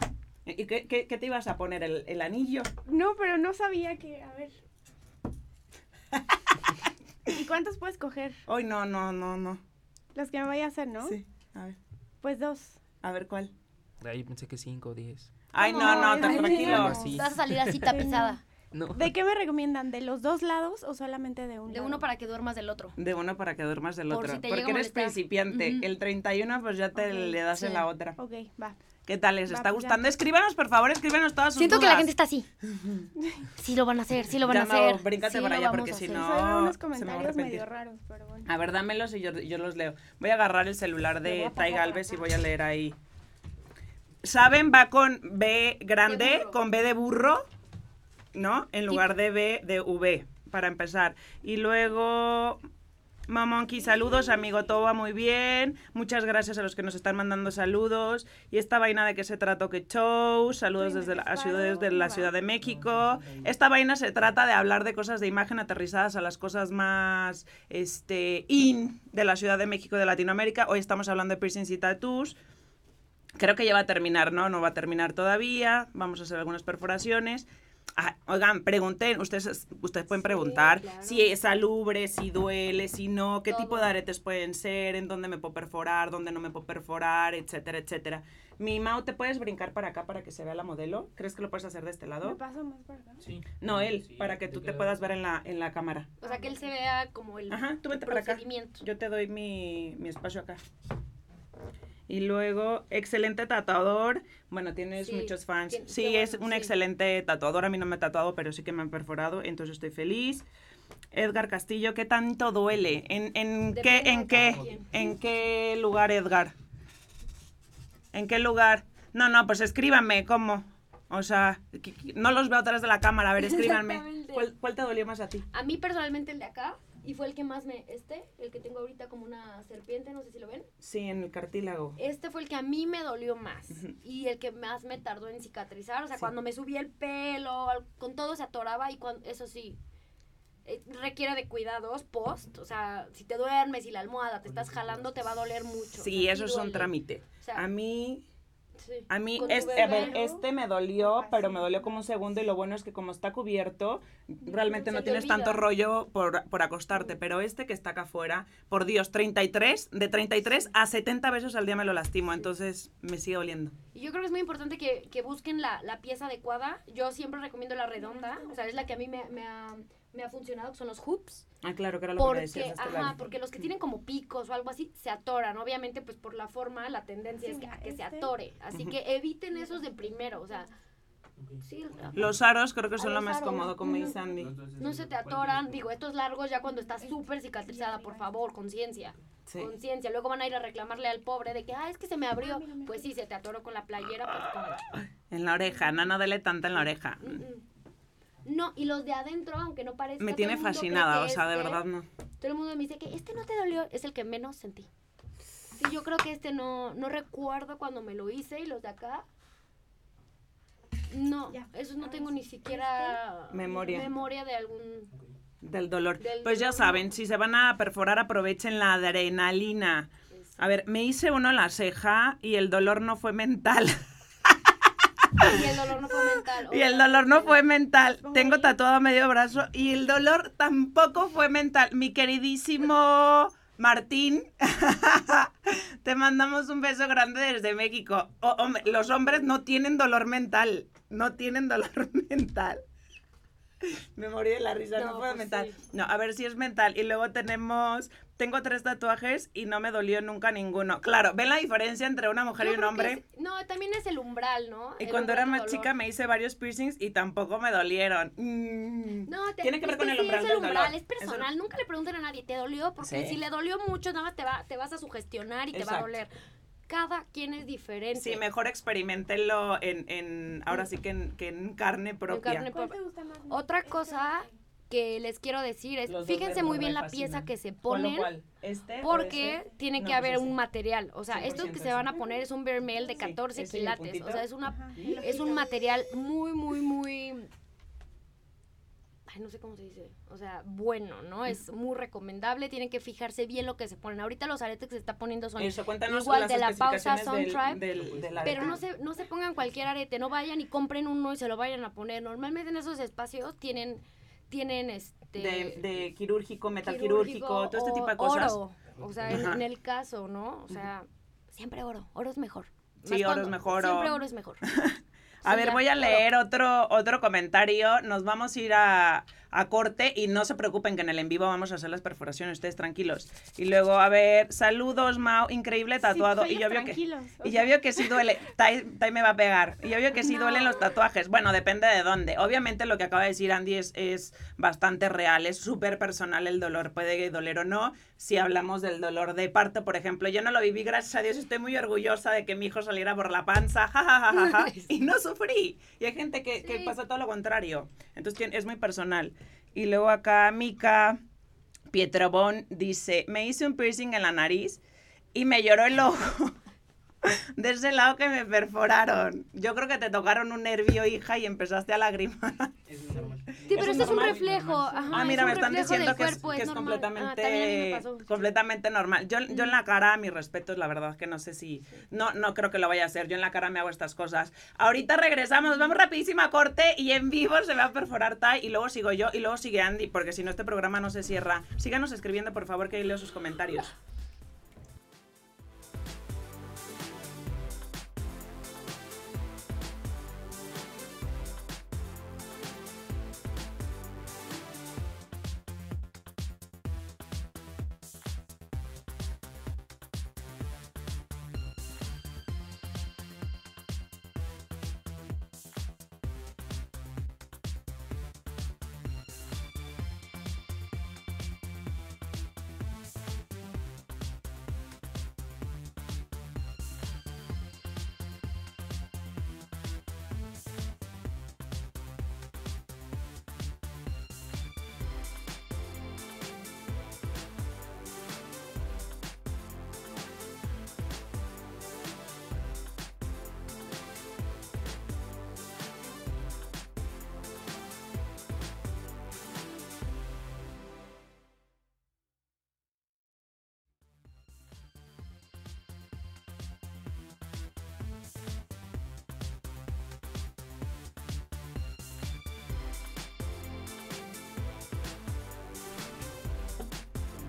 ¿Y qué, qué- qué te ibas a poner? ¿El, el anillo? No, pero no sabía que. A ver. ¿Y cuántos puedo escoger? Hoy no, no, no, no. Los que me vaya a hacer, ¿no? Sí, a ver, Pues dos. a ver cuál. Ahí pensé que 5 o 10. Ay, no, no, tranquilo. no. Sí. vas a salir así tapizada. No. ¿De qué me recomiendan? ¿De los dos lados o solamente de uno? De uno para que duermas del otro. De uno para que duermas del Por otro. si te Porque eres principiante. Ujú. El 31, pues ya te le das en la otra. Ok, va. ¿Qué tal? ¿Les Va, está pues ya. gustando? Escríbanos, por favor, escríbanos todas sus Siento que la gente está así. Sí lo van a hacer, sí lo van Ya a no, hacer. bríncate sí para allá, porque si no- soy unos se me va a comentarios arrepentir. medio raros, pero bueno. A ver, dámelos y yo, yo los leo. Voy a agarrar el celular Me de Tai Galvez y voy a leer ahí. ¿Saben? Va con B grande, con B de burro, ¿no? En lugar de B de V, para empezar. Y luego... Mamonki, saludos, amigo, todo va muy bien. Muchas gracias a los que nos están mandando saludos. Y esta vaina de qué se trata, que show. Saludos desde la, ciudad, desde la. Ciudad de México. Esta vaina se trata de hablar de cosas de imagen aterrizadas a las cosas más este, in de la Ciudad de México de Latinoamérica. Hoy estamos hablando de piercings y tattoos. Creo que ya va a terminar, ¿no? No va a terminar todavía. Vamos a hacer algunas perforaciones. Ah, oigan, pregunten, ustedes, ustedes pueden preguntar claro. si es salubre, si duele, si no, qué Todo. tipo de aretes pueden ser, en dónde me puedo perforar, dónde no me puedo perforar, etcétera, etcétera. Mi Mau, ¿te puedes brincar para acá para que se vea la modelo? ¿Crees que lo puedes hacer de este ¿Me lado? paso más para acá? Sí. No, él, Sí, para que tú te puedas ver en la, en la cámara. O sea, que él se vea como el, Ajá, tú vente para acá. Yo te doy mi, mi espacio acá. Y luego, excelente tatuador. Bueno, tienes Sí, muchos fans. Sí, es bueno, un sí. excelente tatuador. A mí no me ha tatuado, pero sí que me han perforado, entonces estoy feliz. Edgar Castillo, ¿qué tanto duele? ¿En, en qué, en qué, en qué lugar, Edgar? ¿En qué lugar? No, no, pues escríbanme, ¿cómo? O sea, no los veo atrás de la cámara, a ver, escríbanme. ¿Cuál, cuál te dolió más a ti? A mí personalmente el de acá, y fue el que más me, este, el que tengo ahorita como una serpiente, no sé si lo ven. Sí, en el cartílago. Este fue el que a mí me dolió más y el que más me tardó en cicatrizar. O sea, Sí. cuando me subía el pelo, con todo se atoraba y cuando, eso sí, eh, requiere de cuidados post. O sea, si te duermes y la almohada te estás jalando, te va a doler mucho. Sí, o sea, eso es un trámite. O sea, A mí sí. A mí, este, a ver, bebé, este me dolió, pero me dolió como un segundo y lo bueno es que como está cubierto, realmente no tienes olvida. tanto rollo por, por acostarte, pero este que está acá afuera, por Dios, 33, de 33 a 70 besos al día me lo lastimo, entonces me sigue doliendo. Y yo creo que es muy importante que, que busquen la, la pieza adecuada. Yo siempre recomiendo la redonda, o sea, es la que a mí me, me ha, me ha funcionado, que son los hoops. Ah, claro, que era lo que Porque, decías. de este ajá, porque los que tienen como picos o algo así se atoran. Obviamente, pues por la forma, la tendencia Sí, es que, a que se este. atore. Así que eviten esos de primero, o sea, sí, Los aros creo que son Ah, lo los más aros. cómodo, como dice Andy. no se te atoran. Digo, estos largos ya cuando estás súper cicatrizada, por favor, conciencia. Sí. Conciencia. Luego van a ir a reclamarle al pobre de que, ah, es que se me abrió. Pues sí, se te atoró con la playera, pues con En la oreja, no, no duele tanto en la oreja. Mm, mm. No, y los de adentro, aunque no parezca. Me tiene fascinada, o sea, de este- verdad no. Todo el mundo me dice que este no te dolió, es el que menos sentí. Sí, yo creo que este no, no recuerdo cuando me lo hice y los de acá. No, Ya. esos no tengo ni siquiera Memoria. memoria de algún. Del dolor. Del Pues ya saben, si se van a perforar, aprovechen la adrenalina. A ver, me hice uno en la ceja y el dolor no fue mental. Y el dolor no fue mental. Y el dolor no fue mental. Tengo tatuado medio brazo y el dolor tampoco fue mental. Mi queridísimo Martín, te mandamos un beso grande desde México. Hombre, los hombres no tienen dolor mental. No tienen dolor mental. Me morí de la risa, no, fue pues mental. No, a ver si es mental. Y luego tenemos, tengo tres tatuajes y no me dolió nunca ninguno. Claro, ¿ven la diferencia entre una mujer y un hombre? no, también es el umbral, ¿no? Y cuando era más chica me hice varios piercings y tampoco me dolieron. Mm. No, tiene que ver con el umbral. Es el umbral, es personal. Nunca le pregunten a nadie, ¿te dolió? Porque si le dolió mucho, nada más te, va, te vas a sugestionar y te va a doler cada quien es diferente. Sí, mejor experimentenlo en, en ahora sí que en, que en carne propia. En carne propia. Otra cosa que les quiero decir es, fíjense muy bien la pieza que se ponen, ¿Este porque tiene que pues haber un material, o sea, estos que se van a poner es un vermel de 14 quilates, o sea, es una es un material muy muy muy ay, no sé cómo se dice, o sea, bueno, ¿no? Es muy recomendable, tienen que fijarse bien lo que se ponen. Ahorita los aretes que se está poniendo son igual de la pausa Sun pero no se, no se pongan cualquier arete, no vayan y compren uno y se lo vayan a poner. Normalmente en esos espacios tienen, tienen este... De, quirúrgico, metaquirúrgico, todo este tipo de cosas. Oro, o sea, en, el caso, ¿no? O sea, siempre oro, oro es mejor. Sí, oro es mejor. Siempre oro es mejor. A ver, voy a leer otro, otro comentario. Nos vamos a ir a, a corte y no se preocupen que en el en vivo vamos a hacer las perforaciones, ustedes tranquilos. Y luego, a ver, saludos, Mao, increíble tatuado. y yo veo que y ya veo que sí duele. Tai, me va a pegar. Y yo veo que sí duelen los tatuajes. Bueno, depende de dónde. Obviamente lo que acaba de decir Andy es, es bastante real, es súper personal el dolor, puede doler o no. Si hablamos del dolor de parto, por ejemplo, yo no lo viví, gracias a Dios, estoy muy orgullosa de que mi hijo saliera por la panza, jajajaja, y no sufrí. Y hay gente que, que pasa todo lo contrario. Entonces es muy personal. Y luego acá Mika Pietrobón dice, me hice un piercing en la nariz y me lloró el ojo. de ese lado que me perforaron. Yo creo que te tocaron un nervio, hija, y empezaste a lagrimar. Sí, pero eso es un reflejo. ah, mira, me están diciendo que es, que es, completamente, ah, completamente normal. Yo, yo en la cara, mi respeto, la verdad que no sé si... No, no creo que lo vaya a hacer. Yo en la cara me hago estas cosas. Ahorita regresamos, vamos rapidísima corte y en vivo se va a perforar Tai y luego sigo yo y luego sigue Andy, porque si no este programa no se cierra. Síganos escribiendo, por favor, que leo sus comentarios.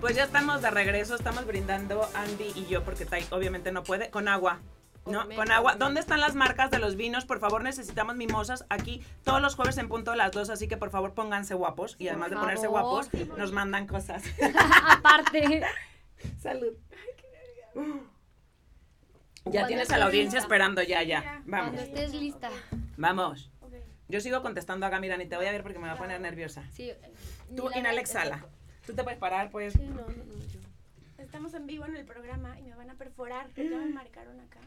Pues ya estamos de regreso, estamos brindando Andy y yo, porque Tai obviamente no puede, con agua. ¿no? Con agua. ¿Dónde están las marcas de los vinos? Por favor, necesitamos mimosas aquí todos los jueves en punto de las dos, así que por favor pónganse guapos. Y además de ponerse guapos, nos mandan cosas. Aparte. Salud. Ya tienes a la audiencia esperando, ya, ya. Vamos. Cuando estés lista. Vamos. Yo sigo contestando acá, mira, ni te voy a ver porque me va a poner nerviosa. Sí. Tú, inhalexala. Tú te puedes parar, pues. Sí, no, no, no, yo. Estamos en vivo en el programa y me van a perforar. Ya me marcaron acá.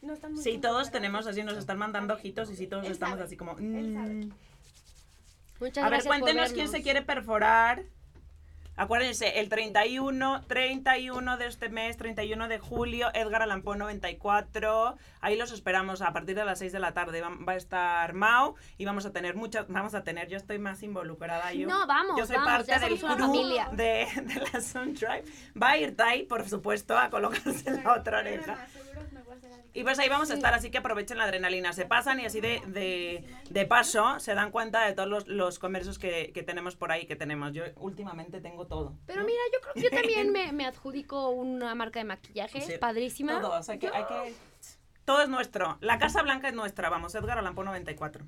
No están muy Sí, todos tenemos así, nos están mandando ojitos y sí, todos estamos así como. Mm. Muchas a ver, cuéntenos quién se quiere perforar. Acuérdense, el 31, 31 de este mes, 31 de julio, Edgar Allan 94. Ahí los esperamos a partir de las 6 de la tarde. Va, a estar Mau y vamos a tener muchas, vamos a tener, yo estoy más involucrada. Yo, no, vamos, Yo soy parte del crew de, de, la Soundtribe. Va a ir Tai, por supuesto, a colocarse la otra oreja. Y pues ahí vamos a estar, así que aprovechen la adrenalina. Se pasan y así de, de, paso se dan cuenta de todos los, los comercios que, que, tenemos por ahí, que tenemos. Yo últimamente tengo todo. Pero mira, yo creo que yo también me, me adjudico una marca de maquillaje padrísima. Todo, o sea, que hay que... Todo es nuestro. La Casa Blanca es nuestra, vamos, Edgar Allan 94.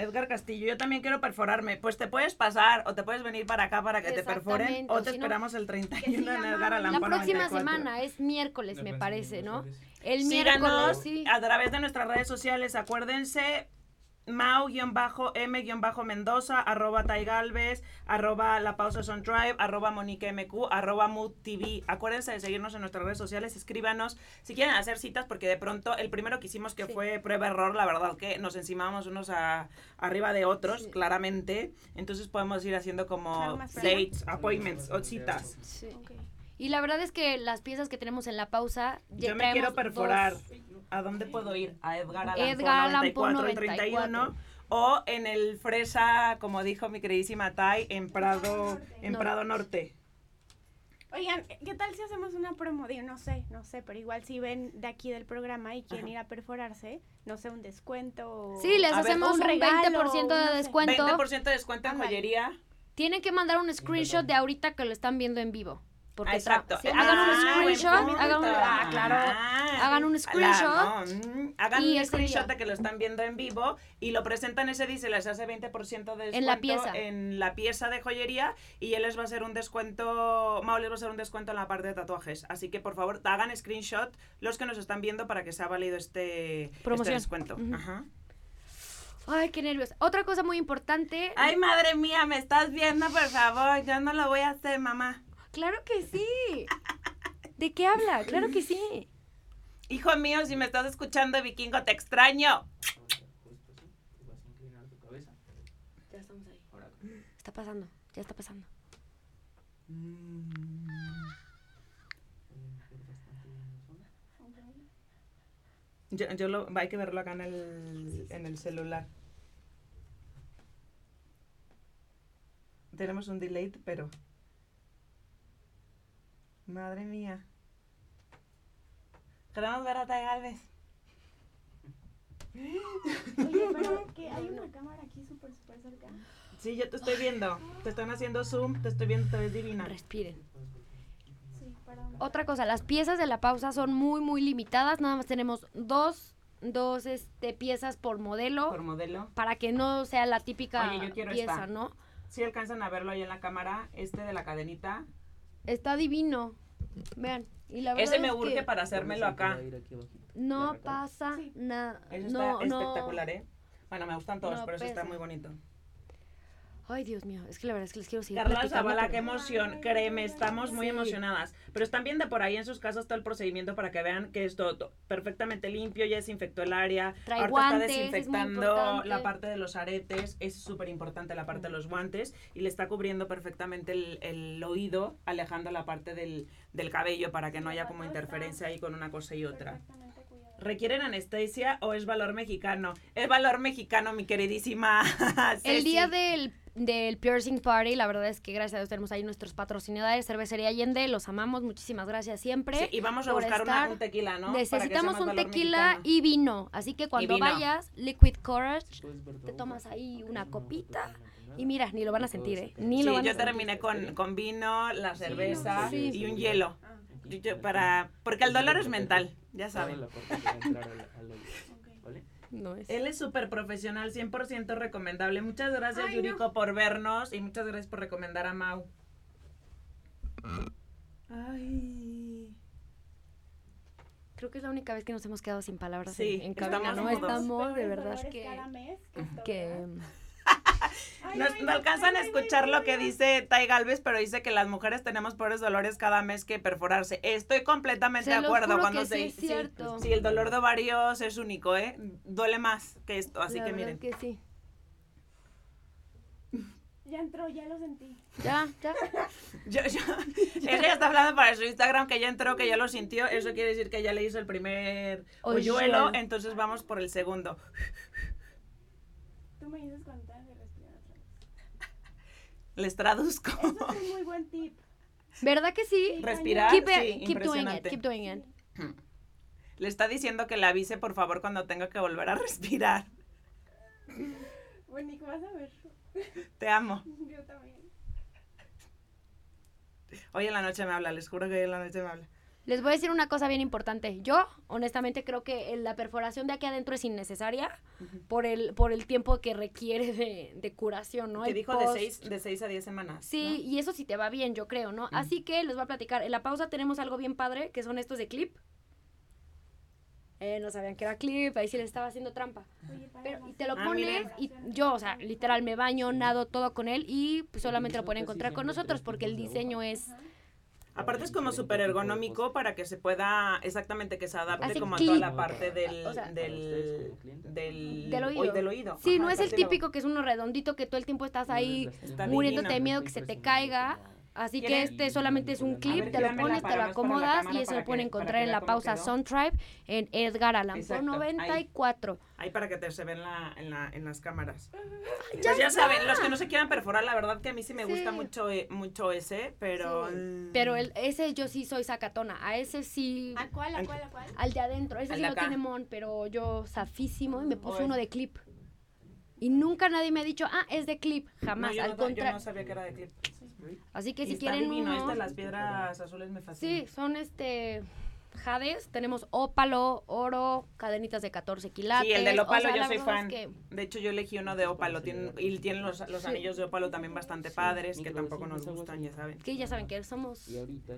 Edgar Castillo, yo también quiero perforarme. Pues te puedes pasar o te puedes venir para acá para que te perforen o te esperamos el 31 en Edgar Allan La próxima semana es miércoles, me parece, ¿no? El miércoles, sí. a través de nuestras redes sociales, acuérdense, Mau-M-Mendoza, arroba Taigalves, arroba La Pausa Son Drive, arroba Monique MQ, arroba Mood TV. Acuérdense de seguirnos en nuestras redes sociales, escríbanos si quieren hacer citas, porque de pronto el primero que hicimos que fue prueba-error, la verdad que nos encimábamos unos a, arriba de otros, claramente. Entonces podemos ir haciendo como dates, appointments o citas. Y la verdad es que las piezas que tenemos en la pausa... Yo me quiero perforar. ¿A dónde puedo ir? A Edgar Allan Edgar 94 y 31 o en el Fresa, como dijo mi queridísima Tai, en Prado, en Prado Norte. Oigan, ¿qué tal si hacemos una promo? no sé, no sé, pero igual si ven de aquí del programa y quieren ir a perforarse, no sé, un descuento. Sí, les hacemos un, 20% de descuento. 20% de descuento en joyería. Tienen que mandar un screenshot de ahorita que lo están viendo en vivo. Porque Exacto. hagan un screenshot, hagan, un, ah, claro, hagan un screenshot. Mm, hagan un screenshot de que lo están viendo en vivo y lo presentan ese día y se les hace 20% de descuento en la pieza. En la pieza de joyería y él les va a hacer un descuento, les va a hacer un descuento en la parte de tatuajes. Así que por favor, hagan screenshot los que nos están viendo para que sea válido este, este descuento. Ajá. Ay, qué nervios. Otra cosa muy importante. Ay, madre mía, me estás viendo, por favor. Yo no lo voy a hacer, mamá. Claro que sí. ¿De qué habla? Claro que sí. Hijo mío, si me estás escuchando, vikingo, te extraño. Ya estamos ahí. Está pasando, ya está pasando. Yo, yo lo, hay que verlo acá en el, en el celular. Tenemos un delay, pero... Madre mía. Queremos ver a Tai Galvez. Oye, pero que hay una cámara aquí súper, súper cerca. Sí, yo te estoy viendo. Te están haciendo zoom, te estoy viendo, te ves divina. Respiren. Sí, Otra cosa, las piezas de la pausa son muy, muy limitadas. Nada más tenemos dos, dos este, piezas por modelo. Por modelo. Para que no sea la típica pieza, ¿no? Si alcanzan a verlo ahí en la cámara, este de la cadenita Está divino. Vean. Y la Ese me urge para hacérmelo acá. No pasa nada. Eso está espectacular, ¿eh? Bueno, me gustan todos, pero eso está muy bonito. Ay, Dios mío, es que la verdad es que les quiero seguir. Carla Zavala, qué emoción. Créeme, estamos muy emocionadas. Pero están viendo por ahí en sus casas todo el procedimiento para que vean que es todo, perfectamente limpio, ya desinfectó el área. Trae guantes, está desinfectando la parte de los aretes, es súper importante la parte de los guantes y le está cubriendo perfectamente el, oído, alejando la parte del, del cabello para que no haya como interferencia ahí con una cosa y otra. ¿Requieren anestesia o es valor mexicano? Es valor mexicano, mi queridísima. El día del, del piercing party, la verdad es que gracias a Dios tenemos ahí nuestros patrocinadores, Cervecería Allende, los amamos, muchísimas gracias siempre. Sí, y vamos a buscar un tequila, ¿no? Necesitamos un tequila y vino, así que cuando vayas, Liquid Courage, te tomas ahí una copita. Y mira, ni lo van a sentir, ¿eh? Ni lo van yo terminé con, con, vino, la cerveza y un hielo. para, porque el dolor es mental. Ya saben. Él es súper profesional, 100% recomendable. Muchas gracias, Yuriko, por vernos y muchas gracias por recomendar a Mau. Ay. Creo que es la única vez que nos hemos quedado sin palabras sí, en, en No estamos, de verdad que, que no, alcanzan a escuchar lo que dice Tai Galvez, pero dice que las mujeres tenemos peores dolores cada mes que perforarse. Estoy completamente de acuerdo cuando se sí, sí, el dolor de ovarios es único, ¿eh? Duele más que esto, así que miren. que sí. Ya entró, ya lo sentí. Ya, ya. yo, yo, ella está hablando para su Instagram que ya entró, que ya lo sintió. Eso quiere decir que ya le hizo el primer hoyuelo, entonces vamos por el segundo. Tú me dices cuando les traduzco. Eso es un muy buen tip. ¿Verdad que sí? Respirar, keep, sí, keep doing it, keep doing it. Le está diciendo que le avise, por favor, cuando tenga que volver a respirar. Bueno, vas a ver. Te amo. Yo también. Hoy en la noche me habla, les juro que hoy en la noche me habla. Les voy a decir una cosa bien importante. Yo, honestamente, creo que la perforación de aquí adentro es innecesaria por el por el tiempo que requiere de, curación, ¿no? Que dijo de seis, de seis a diez semanas. Sí, y eso sí te va bien, yo creo, ¿no? Así que les voy a platicar. En la pausa tenemos algo bien padre, que son estos de clip. Eh, no sabían que era clip, ahí sí les estaba haciendo trampa. Pero y te lo ah, pones y yo, o sea, literal me baño, nado todo con él y pues, solamente lo pueden encontrar con nosotros porque el diseño es Aparte es como súper ergonómico para que se pueda, exactamente, que se adapte como a toda la parte del, del, del, oído. del, oído. Sí, no es el típico que es uno redondito que todo el tiempo estás ahí muriéndote de miedo que se te caiga. Así que este solamente es un clip, te lo pones, te lo acomodas y eso lo pueden encontrar en la pausa Soundtribe en Edgar Allan Poe 94. Ahí para que te se ven en, la, en las cámaras. Ya, pues ya saben, los que no se quieran perforar, la verdad que a mí sí me gusta mucho eh, mucho ese, pero... Pero el, ese yo sí soy sacatona, a ese sí... ¿A cuál, a cuál, a cuál? Al de adentro, ese sí lo tiene Mon, pero yo safísimo y me puse uno de clip. Y nunca nadie me ha dicho, ah, es de clip, jamás, al contrario. Yo no sabía que era de clip. Así que si quieren divino, uno... las piedras azules me fascinan. Sí, son este jades, tenemos ópalo, oro, cadenitas de 14 quilates. Sí, el del ópalo yo soy fan. De hecho, yo elegí uno de ópalo. Tienen, y tienen los, los anillos de ópalo también bastante padres, que tampoco nos gustan, ya saben. Que ya saben que somos...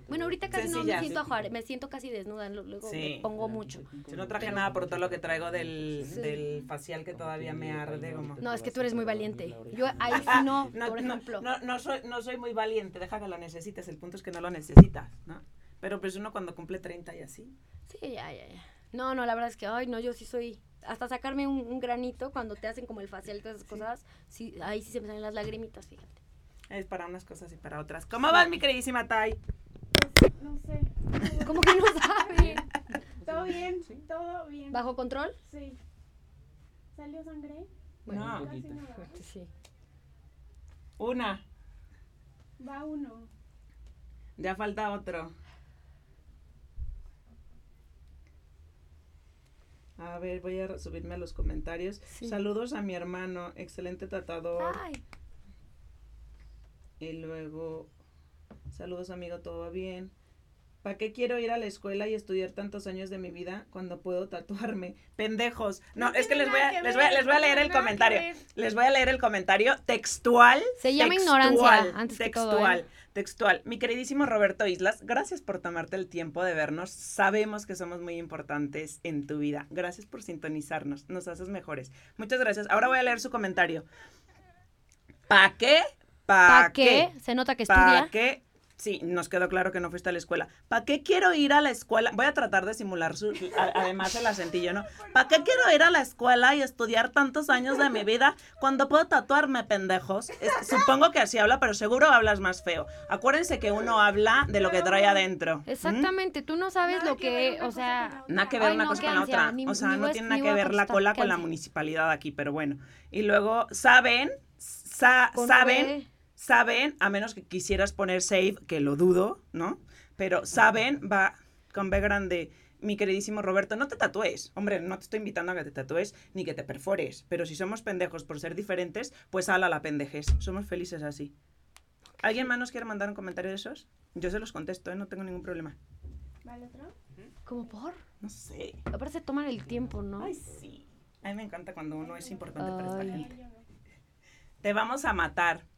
Bueno, ahorita casi no me siento a me siento casi desnuda, luego me pongo mucho. Yo no traje nada por todo lo que traigo del, del facial que todavía me arde. Como no, es que tú eres muy valiente. Yo ahí sí no, por ejemplo. No, no, soy, no soy muy valiente, deja que lo necesites. El punto es que no lo necesitas, ¿no? Pero pues uno cuando cumple 30 y así. Sí, ya, ya, ya. No, no, la verdad es que, ay, no, yo sí soy... Hasta sacarme un, granito cuando te hacen como el facial y todas esas cosas, sí, ahí sí se me salen las lagrimitas, fíjate. Es para unas cosas y para otras. ¿Cómo vas, mi queridísima Tai? Pues, no sé. ¿Cómo que no sabe? todo bien, todo bien. ¿Bajo control? Sí. ¿Salió sangre? Bueno, no. Casi sí. Una. Va uno. Ya falta otro. A ver, voy a subirme a los comentarios. Saludos a mi hermano, excelente tratador. Y luego, saludos amigo, todo va bien. ¿Para qué quiero ir a la escuela y estudiar tantos años de mi vida cuando puedo tatuarme? Pendejos. No, es que les voy, a, les voy, a, les voy a leer el comentario. Les voy a leer el comentario textual. Se llama ignorancia antes textual, ¿eh? Textual. Mi queridísimo Roberto Islas, gracias por tomarte el tiempo de vernos. Sabemos que somos muy importantes en tu vida. Gracias por sintonizarnos. Nos haces mejores. Muchas gracias. Ahora voy a leer su comentario. ¿Para qué? ¿Para qué? Se nota que estudia. ¿Para qué? Sí, nos quedó claro que no fuiste a la escuela. ¿Para qué quiero ir a la escuela? Voy a tratar de simular su, además el acentillo, ¿no? ¿Para qué quiero ir a la escuela y estudiar tantos años de mi vida cuando puedo tatuarme, pendejos? supongo que así habla, pero seguro hablas más feo. Acuérdense que uno habla de lo que trae adentro. Exactamente, tú no sabes lo que, o sea... Nada que ver una cosa con la otra. o sea, no tiene nada que ver la cola con la municipalidad aquí, pero bueno. Y luego, ¿saben? ¿Saben? Saben, a menos que quisieras poner save, que lo dudo, ¿no? Pero saben, va con B grande. Mi queridísimo Roberto, no te tatúes. Hombre, no te estoy invitando a que te tatúes ni que te perfores. Pero si somos pendejos por ser diferentes, pues ala la pendejes. Somos felices así. ¿Alguien más nos quiere mandar un comentario de esos? Yo se los contesto, ¿eh? no tengo ningún problema. ¿Vale otro? ¿Cómo por? No sé. Aparte tomar el tiempo, ¿no? Ay, sí. A mí me encanta cuando uno es importante para esta gente. Te vamos a matar.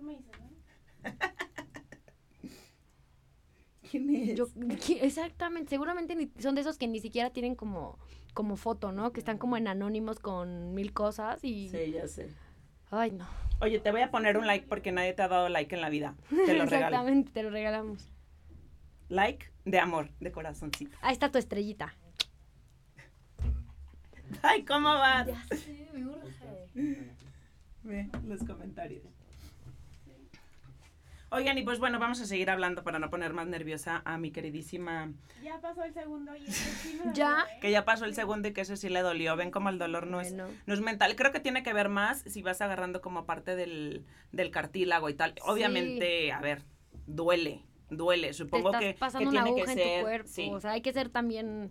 ¿Quién es? exactamente, seguramente son de esos que ni siquiera tienen como, como foto, ¿no? Que están como en anónimos con mil cosas y... Sí, ya sé. Ay, no. Oye, te voy a poner un like porque nadie te ha dado like en la vida. Te lo Exactamente, te lo regalamos. Like de amor, de corazoncito. Ahí está tu estrellita. Ay, ¿cómo vas? Ya sé, me urge. Ve los comentarios. Oigan, y pues bueno, vamos a seguir hablando para no poner más nerviosa a mi queridísima. Ya pasó el segundo y ese sí Ya. Que ya pasó el segundo y que ese sí le dolió. Ven como el dolor no, es, no es mental. Creo que tiene que ver más si vas agarrando como parte del, del cartílago y tal. Obviamente, a ver, duele, duele. Supongo que, pasando que tiene que ser. En tu cuerpo. O sea, hay que ser también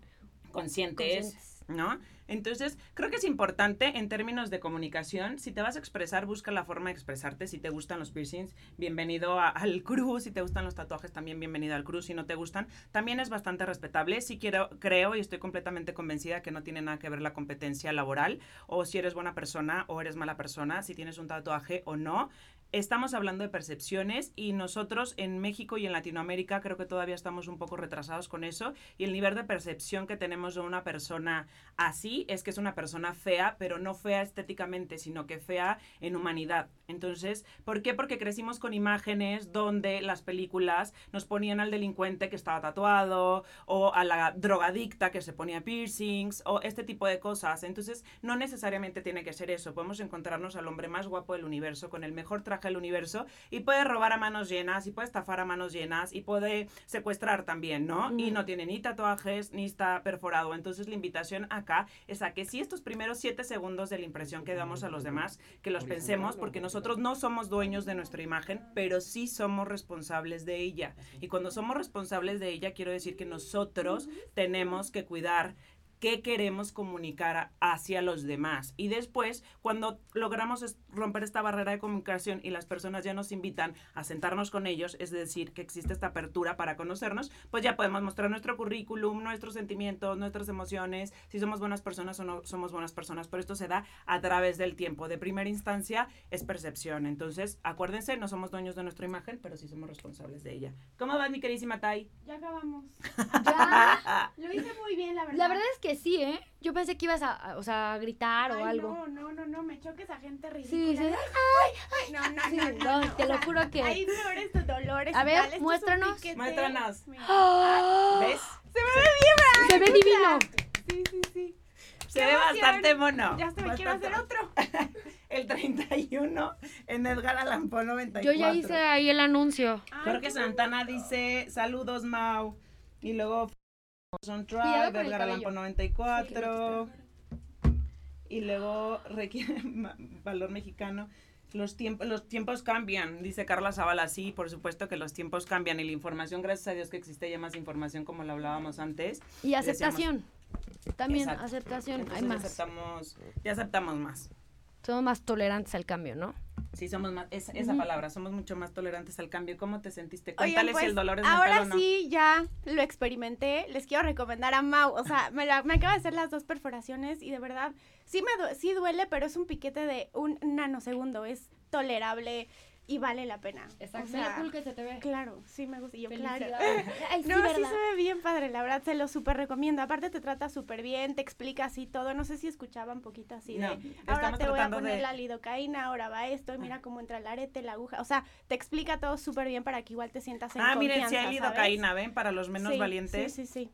conscientes. ¿No? Entonces, creo que es importante en términos de comunicación, si te vas a expresar, busca la forma de expresarte. Si te gustan los piercings, bienvenido al cruz. Si te gustan los tatuajes, también bienvenido al cruz. Si no te gustan, también es bastante respetable. Si quiero, creo y estoy completamente convencida que no tiene nada que ver la competencia laboral o si eres buena persona o eres mala persona, si tienes un tatuaje o no estamos hablando de percepciones y nosotros en México y en Latinoamérica creo que todavía estamos un poco retrasados con eso y el nivel de percepción que tenemos de una persona así es que es una persona fea, pero no fea estéticamente, sino que fea en humanidad. Entonces, ¿por qué? Porque crecimos con imágenes donde las películas nos ponían al delincuente que estaba tatuado o a la drogadicta que se ponía piercings o este tipo de cosas. Entonces, no necesariamente tiene que ser eso. Podemos encontrarnos al hombre más guapo del universo con el mejor traje el universo y puede robar a manos llenas y puede estafar a manos llenas y puede secuestrar también, ¿no? Y no tiene ni tatuajes ni está perforado. Entonces la invitación acá es a que si estos primeros siete segundos de la impresión que damos a los demás, que los pensemos porque nosotros no somos dueños de nuestra imagen, pero sí somos responsables de ella. Y cuando somos responsables de ella, quiero decir que nosotros tenemos que cuidar qué queremos comunicar hacia los demás. Y después, cuando logramos romper esta barrera de comunicación y las personas ya nos invitan a sentarnos con ellos, es decir, que existe esta apertura para conocernos, pues ya podemos mostrar nuestro currículum, nuestros sentimientos, nuestras emociones, si somos buenas personas o no somos buenas personas. Pero esto se da a través del tiempo. De primera instancia es percepción. Entonces, acuérdense, no somos dueños de nuestra imagen, pero sí somos responsables de ella. ¿Cómo va mi queridísima Tai? Ya acabamos. ya. Lo hice muy bien, la verdad. La verdad es que sí, ¿eh? Yo pensé que ibas a, o sea, a gritar o algo. No, no, no, no, me choques a gente ridícula. Sí, sí. Ay, ay, no, no, no, no, Te lo juro que. Hay dolores, dolores. A ver, muéstranos. Muéstranos. ¡Ah! ¿Ves? Se me ve bien, Se ve divino. Sí, sí, sí. Se ve bastante mono. Ya se me quiero hacer otro. el 31 en Edgar Allan Poe 94. Yo ya hice ahí el anuncio. Jorge Santana dice, saludos Mau. Y luego on Track, Edgar Allan Poe 94. y luego requiere valor mexicano. Los, tiempos los tiempos cambian, dice Carla Zavala. Sí, por supuesto que los tiempos cambian y la información, gracias a Dios que existe ya más información como lo hablábamos antes. Y aceptación. También aceptación. Hay más. Aceptamos, ya aceptamos más. Somos más tolerantes al cambio, ¿no? Sí, somos más, esa palabra, somos mucho más tolerantes al cambio. ¿Cómo te sentiste? Cuéntale si el pues, dolor es Ahora o no. sí, ya lo experimenté. Les quiero recomendar a Mau. O sea, me, me acaba de hacer las dos perforaciones y de verdad, sí me sí duele, pero es un piquete de un nanosegundo. Es tolerable y vale la pena. Exacto. O cool que se te ve. Claro, sí me gusta. Y yo, claro. no, sí se ve bien padre, la verdad, se lo súper recomiendo. Aparte te trata súper bien, te explica así todo. No sé si escuchaba un poquito así de, ahora te voy a poner la lidocaína, ahora va esto, y mira cómo entra el arete, la aguja. O sea, te explica todo súper bien para que igual te sientas en Ah, miren, si hay lidocaína, ¿ven? Para los menos valientes. Sí, sí, sí.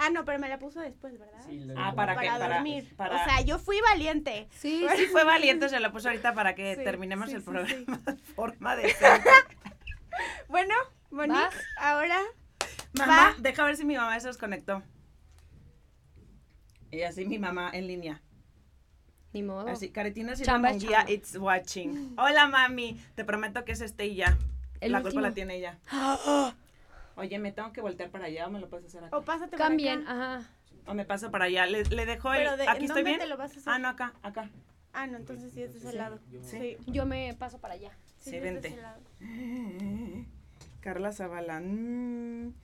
Ah, no, pero me la puso después, ¿verdad? Sí, ah, para, para dormir. Para... O sea, yo fui valiente. Sí, sí fue valiente, se la puso ahorita para que terminemos el programa de forma de Bueno, Monique, ahora Mamá, deja ver si mi mamá se desconectó. Y así mi mamá en línea. Ni modo. Así, Caretina guía, it's watching. Hola, mami. Te prometo que es este y ya. la culpa la tiene ella. Oye, me tengo que voltear para allá o me lo puedes hacer acá. O pásate Cambien, ajá. O me paso para allá. Le, le dejo el. ¿Aquí estoy bien? Ah, no, acá, acá. Ah, no, entonces sí es de ese lado. sí. Yo me paso para allá. Sí, vente. Carla Zavala. Mm.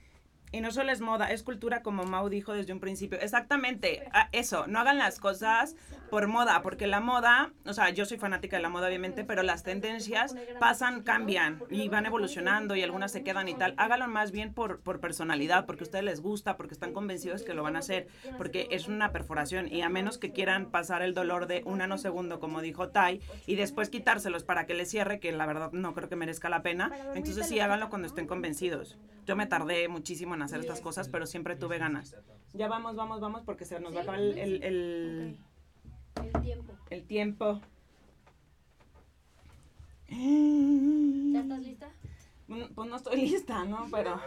Y no solo es moda, es cultura como Mau dijo desde un principio. Exactamente, eso, no hagan las cosas por moda, porque la moda, o sea, yo soy fanática de la moda obviamente, pero las tendencias pasan, cambian y van evolucionando y algunas se quedan y tal. Háganlo más bien por, por personalidad, porque a ustedes les gusta, porque están convencidos que lo van a hacer, porque es una perforación y a menos que quieran pasar el dolor de un nanosegundo, como dijo Tai, y después quitárselos para que les cierre, que la verdad no creo que merezca la pena, entonces sí háganlo cuando estén convencidos. Yo me tardé muchísimo en hacer estas cosas, pero siempre tuve ganas. Ya vamos, vamos, vamos, porque se nos va a acabar el, el, tiempo. El tiempo. ¿Ya estás lista? Pues no estoy lista, ¿no? Pero...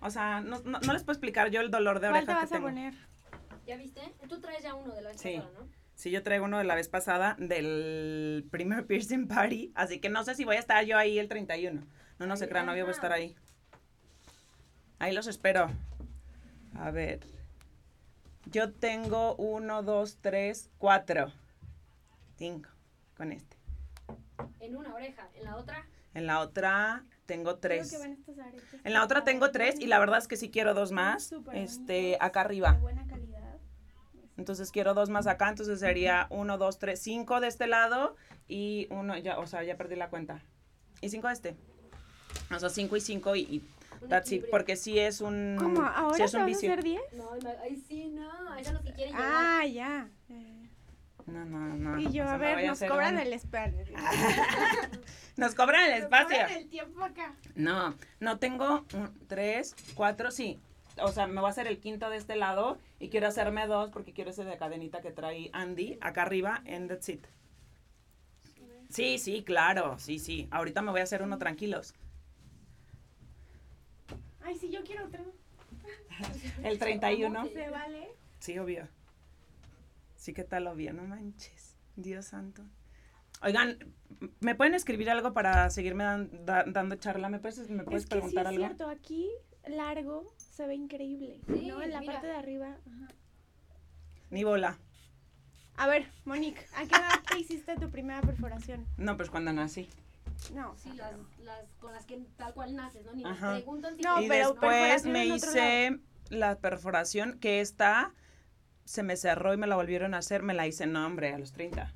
O sea, no, no, les puedo explicar yo el dolor de oreja ¿Cuál te vas a poner? ¿Ya viste? Tú traes ya uno de la vez pasada, ¿no? Sí, yo traigo uno de la vez pasada del primer piercing party, así que no sé si voy a estar yo ahí el 31. No, no se crean, no voy a estar ahí. Ahí los espero. A ver. Yo tengo uno, dos, tres, cuatro. Cinco con este. En una oreja, en la otra. En la otra tengo tres. En la otra tengo tres y la verdad es que sí quiero dos más. Este, acá arriba. Entonces quiero dos más acá, entonces sería uno, dos, tres, cinco de este lado y uno, ya, o sea, ya perdí la cuenta. Y cinco de este. O sea, cinco y cinco y, it, porque sí es un, ¿Cómo? ¿Ahora sí es un vicio. a hacer diez? No, ahí sí, no, eso no se quiere llegar. Ah, ya. No, no, no. Y yo, a ver, nos cobran el espacio. nos cobran el espacio. Nos cobran el tiempo acá. No, no tengo tres, cuatro, sí. O sea, me voy a hacer el quinto de este lado y quiero hacerme dos porque quiero ese de cadenita que trae Andy acá arriba en The Seat. Sí, sí, claro, sí, sí. Ahorita me voy a hacer uno tranquilos. Ay, sí, yo quiero otro. el 31. ¿Se vale? Sí, obvio. Sí, ¿qué tal obvio? No manches. Dios santo. Oigan, ¿me pueden escribir algo para seguirme dando charla? ¿Me puedes, me puedes preguntar sí, algo? Es cierto, aquí largo se ve increíble. ¿no? En la parte de arriba. Ni bola. A ver, Monique, ¿a qué edad te hiciste tu primera perforación? No, pues cuando nací. No. Sí, las, las, con las que tal cual naces, ¿no? Ni Ajá. preguntan si no, y después me hice la perforación que esta se me cerró y me la volvieron a hacer, me la hice, no, hombre, a los 30.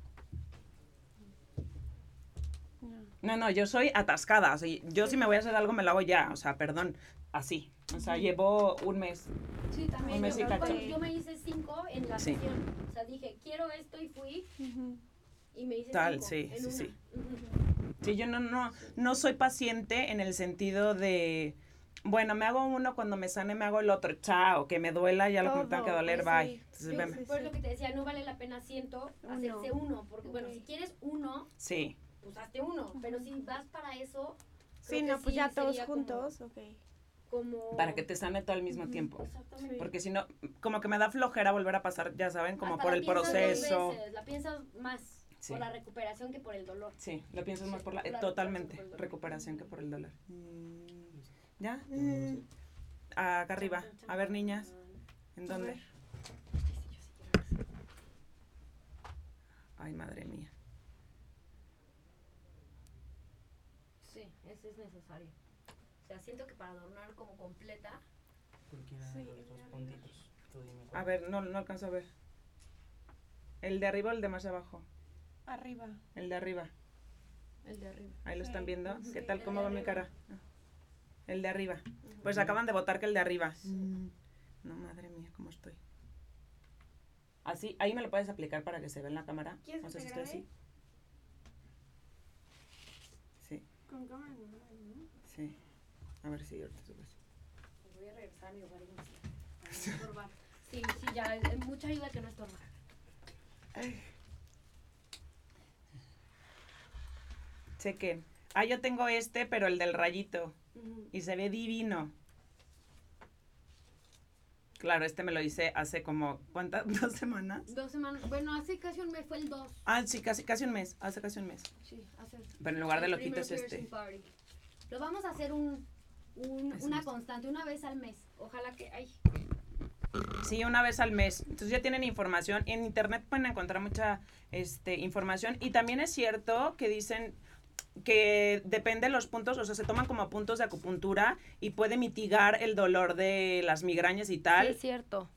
No, no, yo soy atascada. O sea, yo si me voy a hacer algo, me lo hago ya. O sea, perdón, así. O sea, llevo un mes. Sí, también. Un mes yo, y cacho. yo me hice cinco en la Sí. sesión. O sea, dije, quiero esto y fui. Y me hice Tal, cinco sí, en sí, una. sí. Ujú. Sí, yo no, no, no soy paciente en el sentido de, bueno, me hago uno, cuando me sane me hago el otro, chao, que me duela, ya lo que me tenga que doler, sí. bye. Entonces, Sí, Por lo que te decía, no vale la pena, siento, Uno. hacerse uno. Porque, bueno, si quieres uno, Sí, pues hazte uno. Pero si vas para eso. Sí, no, pues sí ya todos sería como- juntos, ok. Como. para que te sane todo al mismo tiempo. Exactamente. Porque si no, como que me da flojera volver a pasar, ya saben, como Hasta por la el proceso. veces, La piensas más Sí. por la recuperación que por el dolor. Sí, lo piensas más por la, eh, la totalmente, recuperación que por el dolor. ¿Ya? Acá arriba. A ver, niñas, ¿en dónde? ver. Ay, madre mía. Sí, ese es necesario. O sea, siento que para adornar como completa. Sí, los puntitos. Tú dime cuál. A ver, no, no alcanzo a ver. ¿El de arriba o el de más abajo? Arriba. El de arriba. El de arriba. Ahí lo Sí. están viendo. ¿Qué Sí, tal? ¿Cómo va mi cara? Ah. El de arriba. Pues acaban de votar que el de arriba. No, madre mía, ¿cómo estoy? Así, ahí me lo puedes aplicar para que se vea en la cámara. ¿Quieres No sé si estoy así. Sí, Con cámara normal, ¿no? sí. A ver si ahorita subes. Voy a regresar a mi inicial. Para no estorbar. Sí, sí, ya. Mucha ayuda que no estorba. Chequen. Ah, yo tengo este, pero el del rayito. Y se ve divino. Claro, este me lo hice hace como, ¿cuántas? ¿Dos semanas? Dos semanas. Bueno, hace casi un mes fue el 2. Ah, sí, casi, casi un mes. Hace casi un mes. Sí, hace. Pero en lugar de loquito es este. party. Lo vamos a hacer un, un- una constante, una vez al mes. Ojalá que. Ay, Sí, una vez al mes. Entonces ya tienen información. En internet pueden encontrar mucha este, información. Y también es cierto que dicen que depende de los puntos, o sea, se toman como puntos de acupuntura y puede mitigar el dolor de las migrañas y sí, tal. es cierto.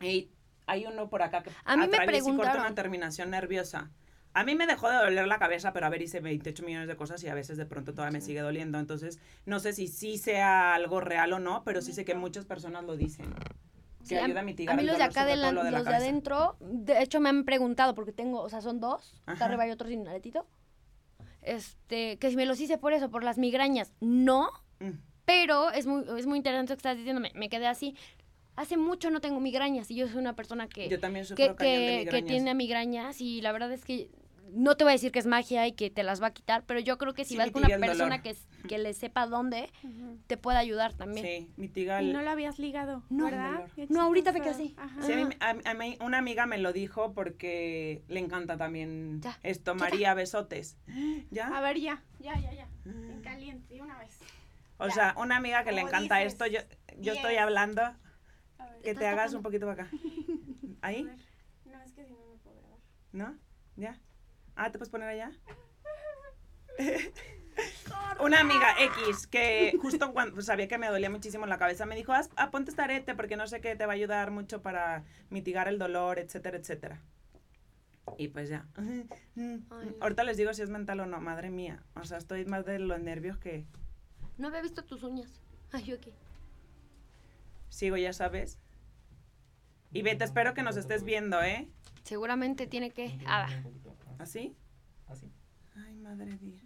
Y hay uno por acá que A mí me y corta preguntaron. una terminación nerviosa. A mí me dejó de doler la cabeza, pero a ver, hice 28 millones de cosas y a veces de pronto todavía me sigue doliendo. Entonces, no sé si sí sea algo real o no, pero sí sé que muchas personas lo dicen. Que Sí, ayuda a mitigar A mí el los de dolor, acá de, la- lo de la los de adentro, de hecho me han preguntado porque tengo, o sea, son dos, Ajá. está arriba y otro sin aletito. Este, que si me los hice por eso, por las migrañas. No, Mm. pero es muy, es muy interesante lo que estás diciendo, me, quedé así. Hace mucho no tengo migrañas y yo soy una persona que, Yo también que, de que, que tiene migrañas y la verdad es que no te voy a decir que es magia y que te las va a quitar, pero yo creo que si Sí, vas con una persona que, es- que le sepa dónde, te puede ayudar también. Sí, mitiga Y no lo habías ligado, No. ¿verdad? No, ahorita chistoso. fue que así. Ajá. Sí, a mí, a- a mí una amiga me lo dijo porque le encanta también Ya. esto, María Besotes. ¿Ya? A ver, ya, ya, ya, ya. En caliente, una vez. O ya. sea, una amiga que le encanta dices, esto, yo, yo estoy hablando. que te hagas un poquito para acá. ¿Ahí? No, es que si no me puedo grabar. ¿No? ¿Ya? Ah, ¿te puedes poner allá? Una amiga X que justo cuando sabía que me dolía muchísimo la cabeza me dijo, ponte esta arete porque no sé qué te va a ayudar mucho para mitigar el dolor, etcétera, etcétera. Y pues ya. Ahorita les digo si es mental o no, madre mía. O sea, estoy más de los nervios que... No había visto tus uñas. Ay, yo qué. Sigo, ya sabes. Y te espero que nos estés viendo, ¿eh? Seguramente tiene que... Ah, ¿Así? Así. Ay, madre mía.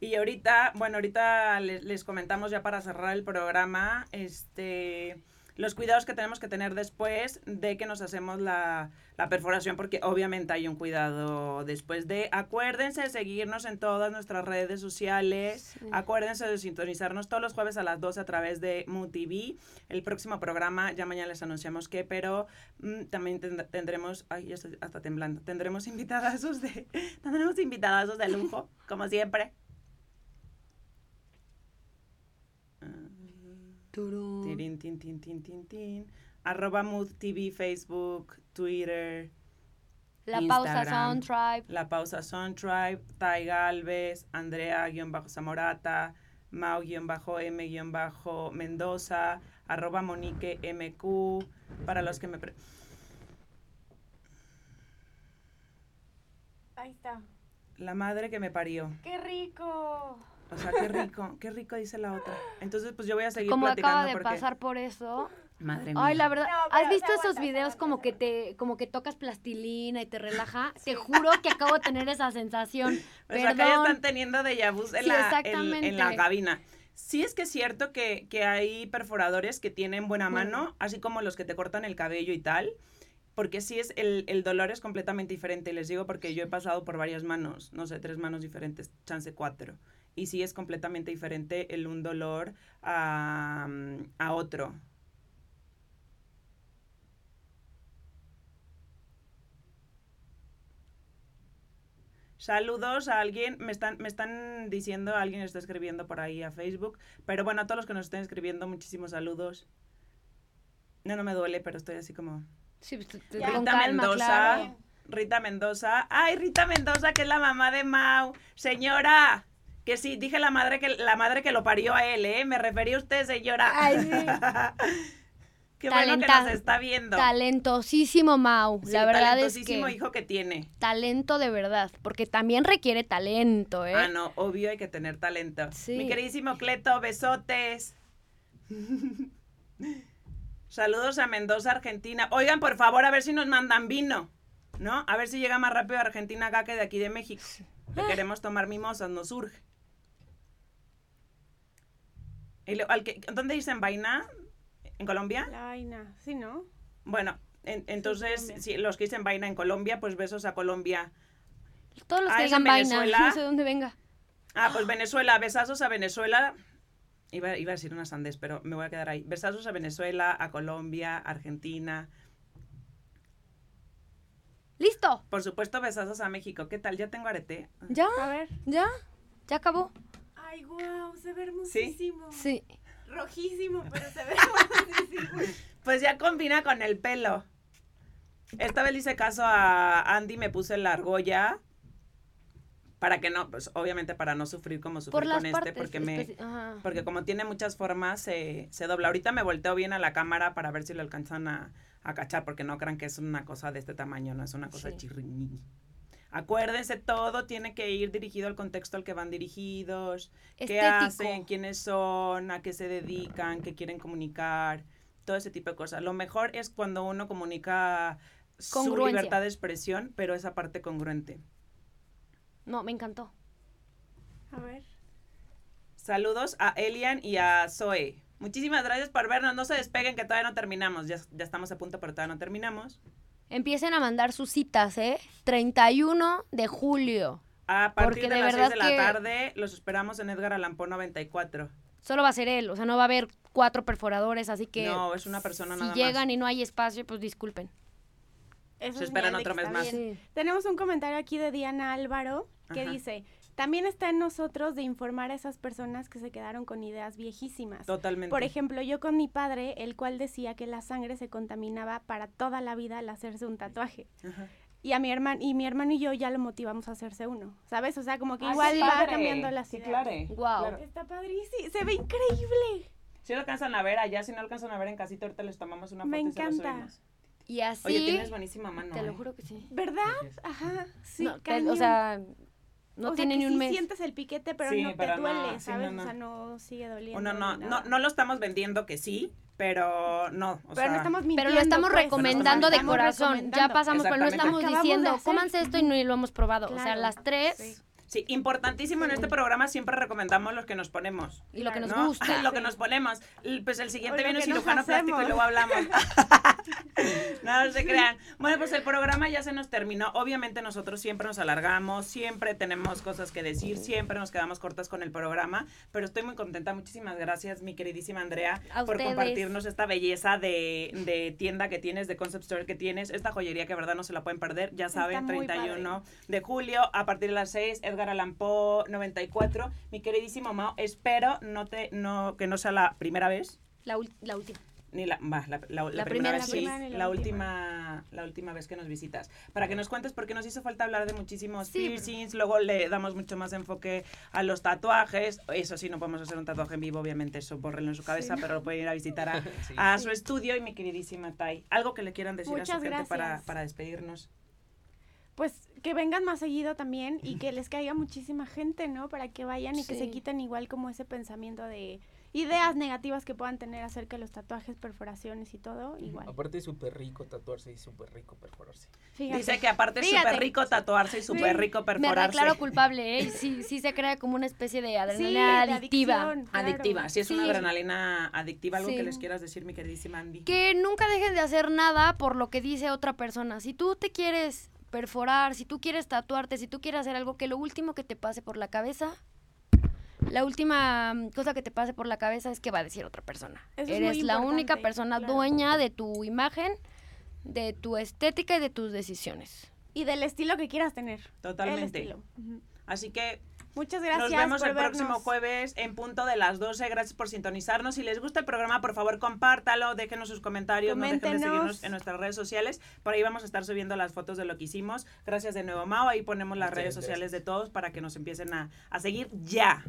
Y ahorita, bueno, ahorita les, les, comentamos ya para cerrar el programa, este, los cuidados que tenemos que tener después de que nos hacemos la, perforación, porque obviamente hay un cuidado después de. Acuérdense de seguirnos en todas nuestras redes sociales. Acuérdense de sintonizarnos todos los jueves a las 12 a través de MUTV. El próximo programa, ya mañana les anunciamos que, pero mm, también tendremos. Ay, ya estoy hasta temblando. Tendremos invitadazos de. Tendremos invitadazos de lujo, como siempre. Tirin, tin, tin, tin, tin, tin. Arroba Mood TV, Facebook, Twitter. La Pausa Son Tribe. La Pausa Son Tribe. Tai Galvez. Andrea-Zamorata. Mau-M-Mendoza. Arroba Monique MQ. Para los que me... Ahí está. La madre que me parió. ¡Qué rico! O sea, qué rico, qué rico dice la otra. Entonces, pues yo voy a seguir como platicando. acaba de pasar por eso. Madre mía. Ay, la verdad, ¿has visto esos videos como que te como que tocas plastilina y te relaja? Te juro que acabo de tener esa sensación. O sea, acá ya están teniendo de vu en, la, en, la cabina. Sí es que es cierto que, que hay perforadores que tienen buena mano, así como los que te cortan el cabello y tal porque sí es, el, el, dolor es completamente diferente. Les digo porque yo he pasado por varias manos, no sé, tres manos diferentes, chance cuatro y sí es completamente diferente el un dolor a, a otro. Saludos a alguien, me están, me están diciendo, alguien está escribiendo por ahí a Facebook, pero bueno, a todos los que nos estén escribiendo, muchísimos saludos. No, no me duele, pero estoy así como... Sí, pues, Rita Mendoza, Rita Mendoza, ay, Rita Mendoza, que es la mamá de Mau, señora, que sí, dije la madre que la madre que lo parió a él, ¿eh? Me refería a usted, señora. Ay, sí. Qué bueno que nos está viendo. Talentosísimo Mau, la verdad es que hijo que tiene. Talento de verdad, porque también requiere talento, ¿eh? Ah, no, obvio hay que tener talento. Sí. Mi queridísimo Cleto, besotes. Saludos a Mendoza, Argentina. Oigan, por favor, a ver si nos mandan vino, ¿no? A ver si llega más rápido a Argentina acá que de aquí de México. queremos tomar mimosas, nos urge. ¿Dónde dicen vaina? ¿En Colombia? La vaina, sí, ¿no? Bueno, entonces, si los que dicen vaina en Colombia, pues besos a Colombia. Todos los ah, que dicen vaina, no sé dónde venga. Ah, pues Venezuela, besazos a Venezuela. Iba, iba a decir una sandés, pero me voy a quedar ahí. Besazos a Venezuela, a Colombia, Argentina. ¡Listo! Por supuesto, besazos a México. ¿Qué tal? ¿Ya tengo arete? ¿Ya? A ver. ¿Ya? ¿Ya acabó? Ay, wow, se ve hermosísimo. Sí. Rojísimo, pero se ve hermosísimo. Pues ya combina con el pelo. Esta vez hice caso a Andy, me puse la argolla para que no, pues obviamente para no sufrir como sufrí con este, porque me, porque como tiene muchas formas, se, se dobla. Ahorita me volteo bien a la cámara para ver si lo alcanzan a, a cachar, porque no crean que es una cosa de este tamaño, no es una cosa sí. Acuérdense, todo tiene que ir dirigido al contexto al que van dirigidos, qué hacen, quiénes son, a qué se dedican, qué quieren comunicar, todo ese tipo de cosas. Lo mejor es cuando uno comunica su libertad de expresión, pero esa parte congruente. No, me encantó. A ver. Saludos a Elian y a Zoe. Muchísimas gracias por vernos. No se despeguen que todavía no terminamos. Ya, ya estamos a punto, pero todavía no terminamos. Empiecen a mandar sus citas, ¿eh? 31 de julio. A partir de, las 6 de la tarde los esperamos en Edgar Allan 94. Solo va a ser él, o sea, no va a haber cuatro perforadores, así que... No, es una persona si llegan y no hay espacio, pues disculpen. Se esperan otro mes más. Tenemos un comentario aquí de Diana Álvaro que dice, también está en nosotros de informar a esas personas que se quedaron con ideas viejísimas. Totalmente. Por ejemplo, yo con mi padre, el cual decía que la sangre se contaminaba para toda la vida al hacerse un tatuaje. Y a mi hermano y mi hermano y yo ya lo motivamos a hacerse uno, ¿sabes? O sea, como que igual va cambiando la sí, Claro. Wow. Está padrísimo, se ve increíble. Si lo alcanzan a ver allá, si no alcanzan a ver en casita, ahorita les tomamos una foto Me y encanta. Y así. Oye, tienes buenísima mano. Te lo ¿eh? juro que sí. ¿Verdad? Ajá, sí, No, te- o sea, no o tiene sea, ni que un sí mes. sientes el piquete, pero Sí, no te pero no, duele, sí, ¿sabes? no, no. O sea, no sigue doliendo. No, ni no, nada. no lo estamos vendiendo que sí, pero no. O pero sea, no estamos mintiendo, Pero lo estamos pues. recomendando de Estamos corazón. Ya recomendando. pasamos, pero no estamos Acabamos diciendo, cómanse esto y no lo hemos probado. O sea, Claro. las tres Sí. Importantísimo en este programa siempre recomendamos los que nos ponemos. y lo que nos ¿no? gusta. lo que nos ponemos. Pues el siguiente viene cirujano plástico y luego hablamos. no, no se crean. Bueno, pues el programa ya se nos terminó. Obviamente nosotros siempre nos alargamos, siempre tenemos cosas que decir, siempre nos quedamos cortas con el programa, pero estoy muy contenta. Muchísimas gracias, mi queridísima Andrea, A por ustedes. compartirnos esta belleza de, de tienda que tienes, de concept store que tienes, esta joyería que de verdad no se la pueden perder. Ya saben, Está muy 31 de julio a partir de las 6, Edgar Allan Poe 94. Mi queridísimo Mao, espero no te, no, que no sea la primera vez. La, la última. Ni la, va, la, la- la La primera, vez sí. La última, la última vez que nos visitas. Para que nos cuentes, porque nos hizo falta hablar de muchísimos Sí. piercings, luego le damos mucho más enfoque a los tatuajes. Eso sí, no podemos hacer un tatuaje en vivo, obviamente, eso bórrenlo en su cabeza, pero lo pueden ir a visitar a, Sí. a su estudio y mi queridísima Tai. Algo que le quieran decir a Muchas su gente para, para despedirnos. Pues que vengan más seguido también y que les caiga muchísima gente, ¿no? Para que vayan y que se quiten igual como ese pensamiento de ideas negativas que puedan tener acerca de los tatuajes, perforaciones y todo, igual. Aparte es súper rico tatuarse y súper rico perforarse. Fíjate. Dice que aparte es súper rico tatuarse y súper rico Me perforarse. declaro culpable, ¿eh? Sí, sí se crea como una especie de Sí, adrenalina de adictiva. adicción, claro. Adictiva, sí es una adrenalina adictiva, algo Sí. que les quieras decir, mi queridísima Andy. Que nunca dejen de hacer nada por lo que dice otra persona. Si tú te quieres perforar, si tú quieres tatuarte, si tú quieres hacer algo, que lo último que te pase por la cabeza, la última mm, cosa que te pase por la cabeza es que va a decir otra persona. Eso Eres la única persona claro. dueña de tu imagen, de tu estética y de tus decisiones. Y del estilo que quieras tener. Totalmente. El estilo. Ujú. Así que Muchas gracias. Nos vemos por el próximo vernos. jueves en punto de las 12. Gracias por sintonizarnos. Si les gusta el programa, por favor, compártalo, déjenos sus comentarios, no dejen de Coméntenos. seguirnos en nuestras redes sociales. Por ahí vamos a estar subiendo las fotos de lo que hicimos. Gracias de nuevo, Mao. Ahí ponemos las Muchas redes sociales gracias. de todos para que nos empiecen a, a seguir ya.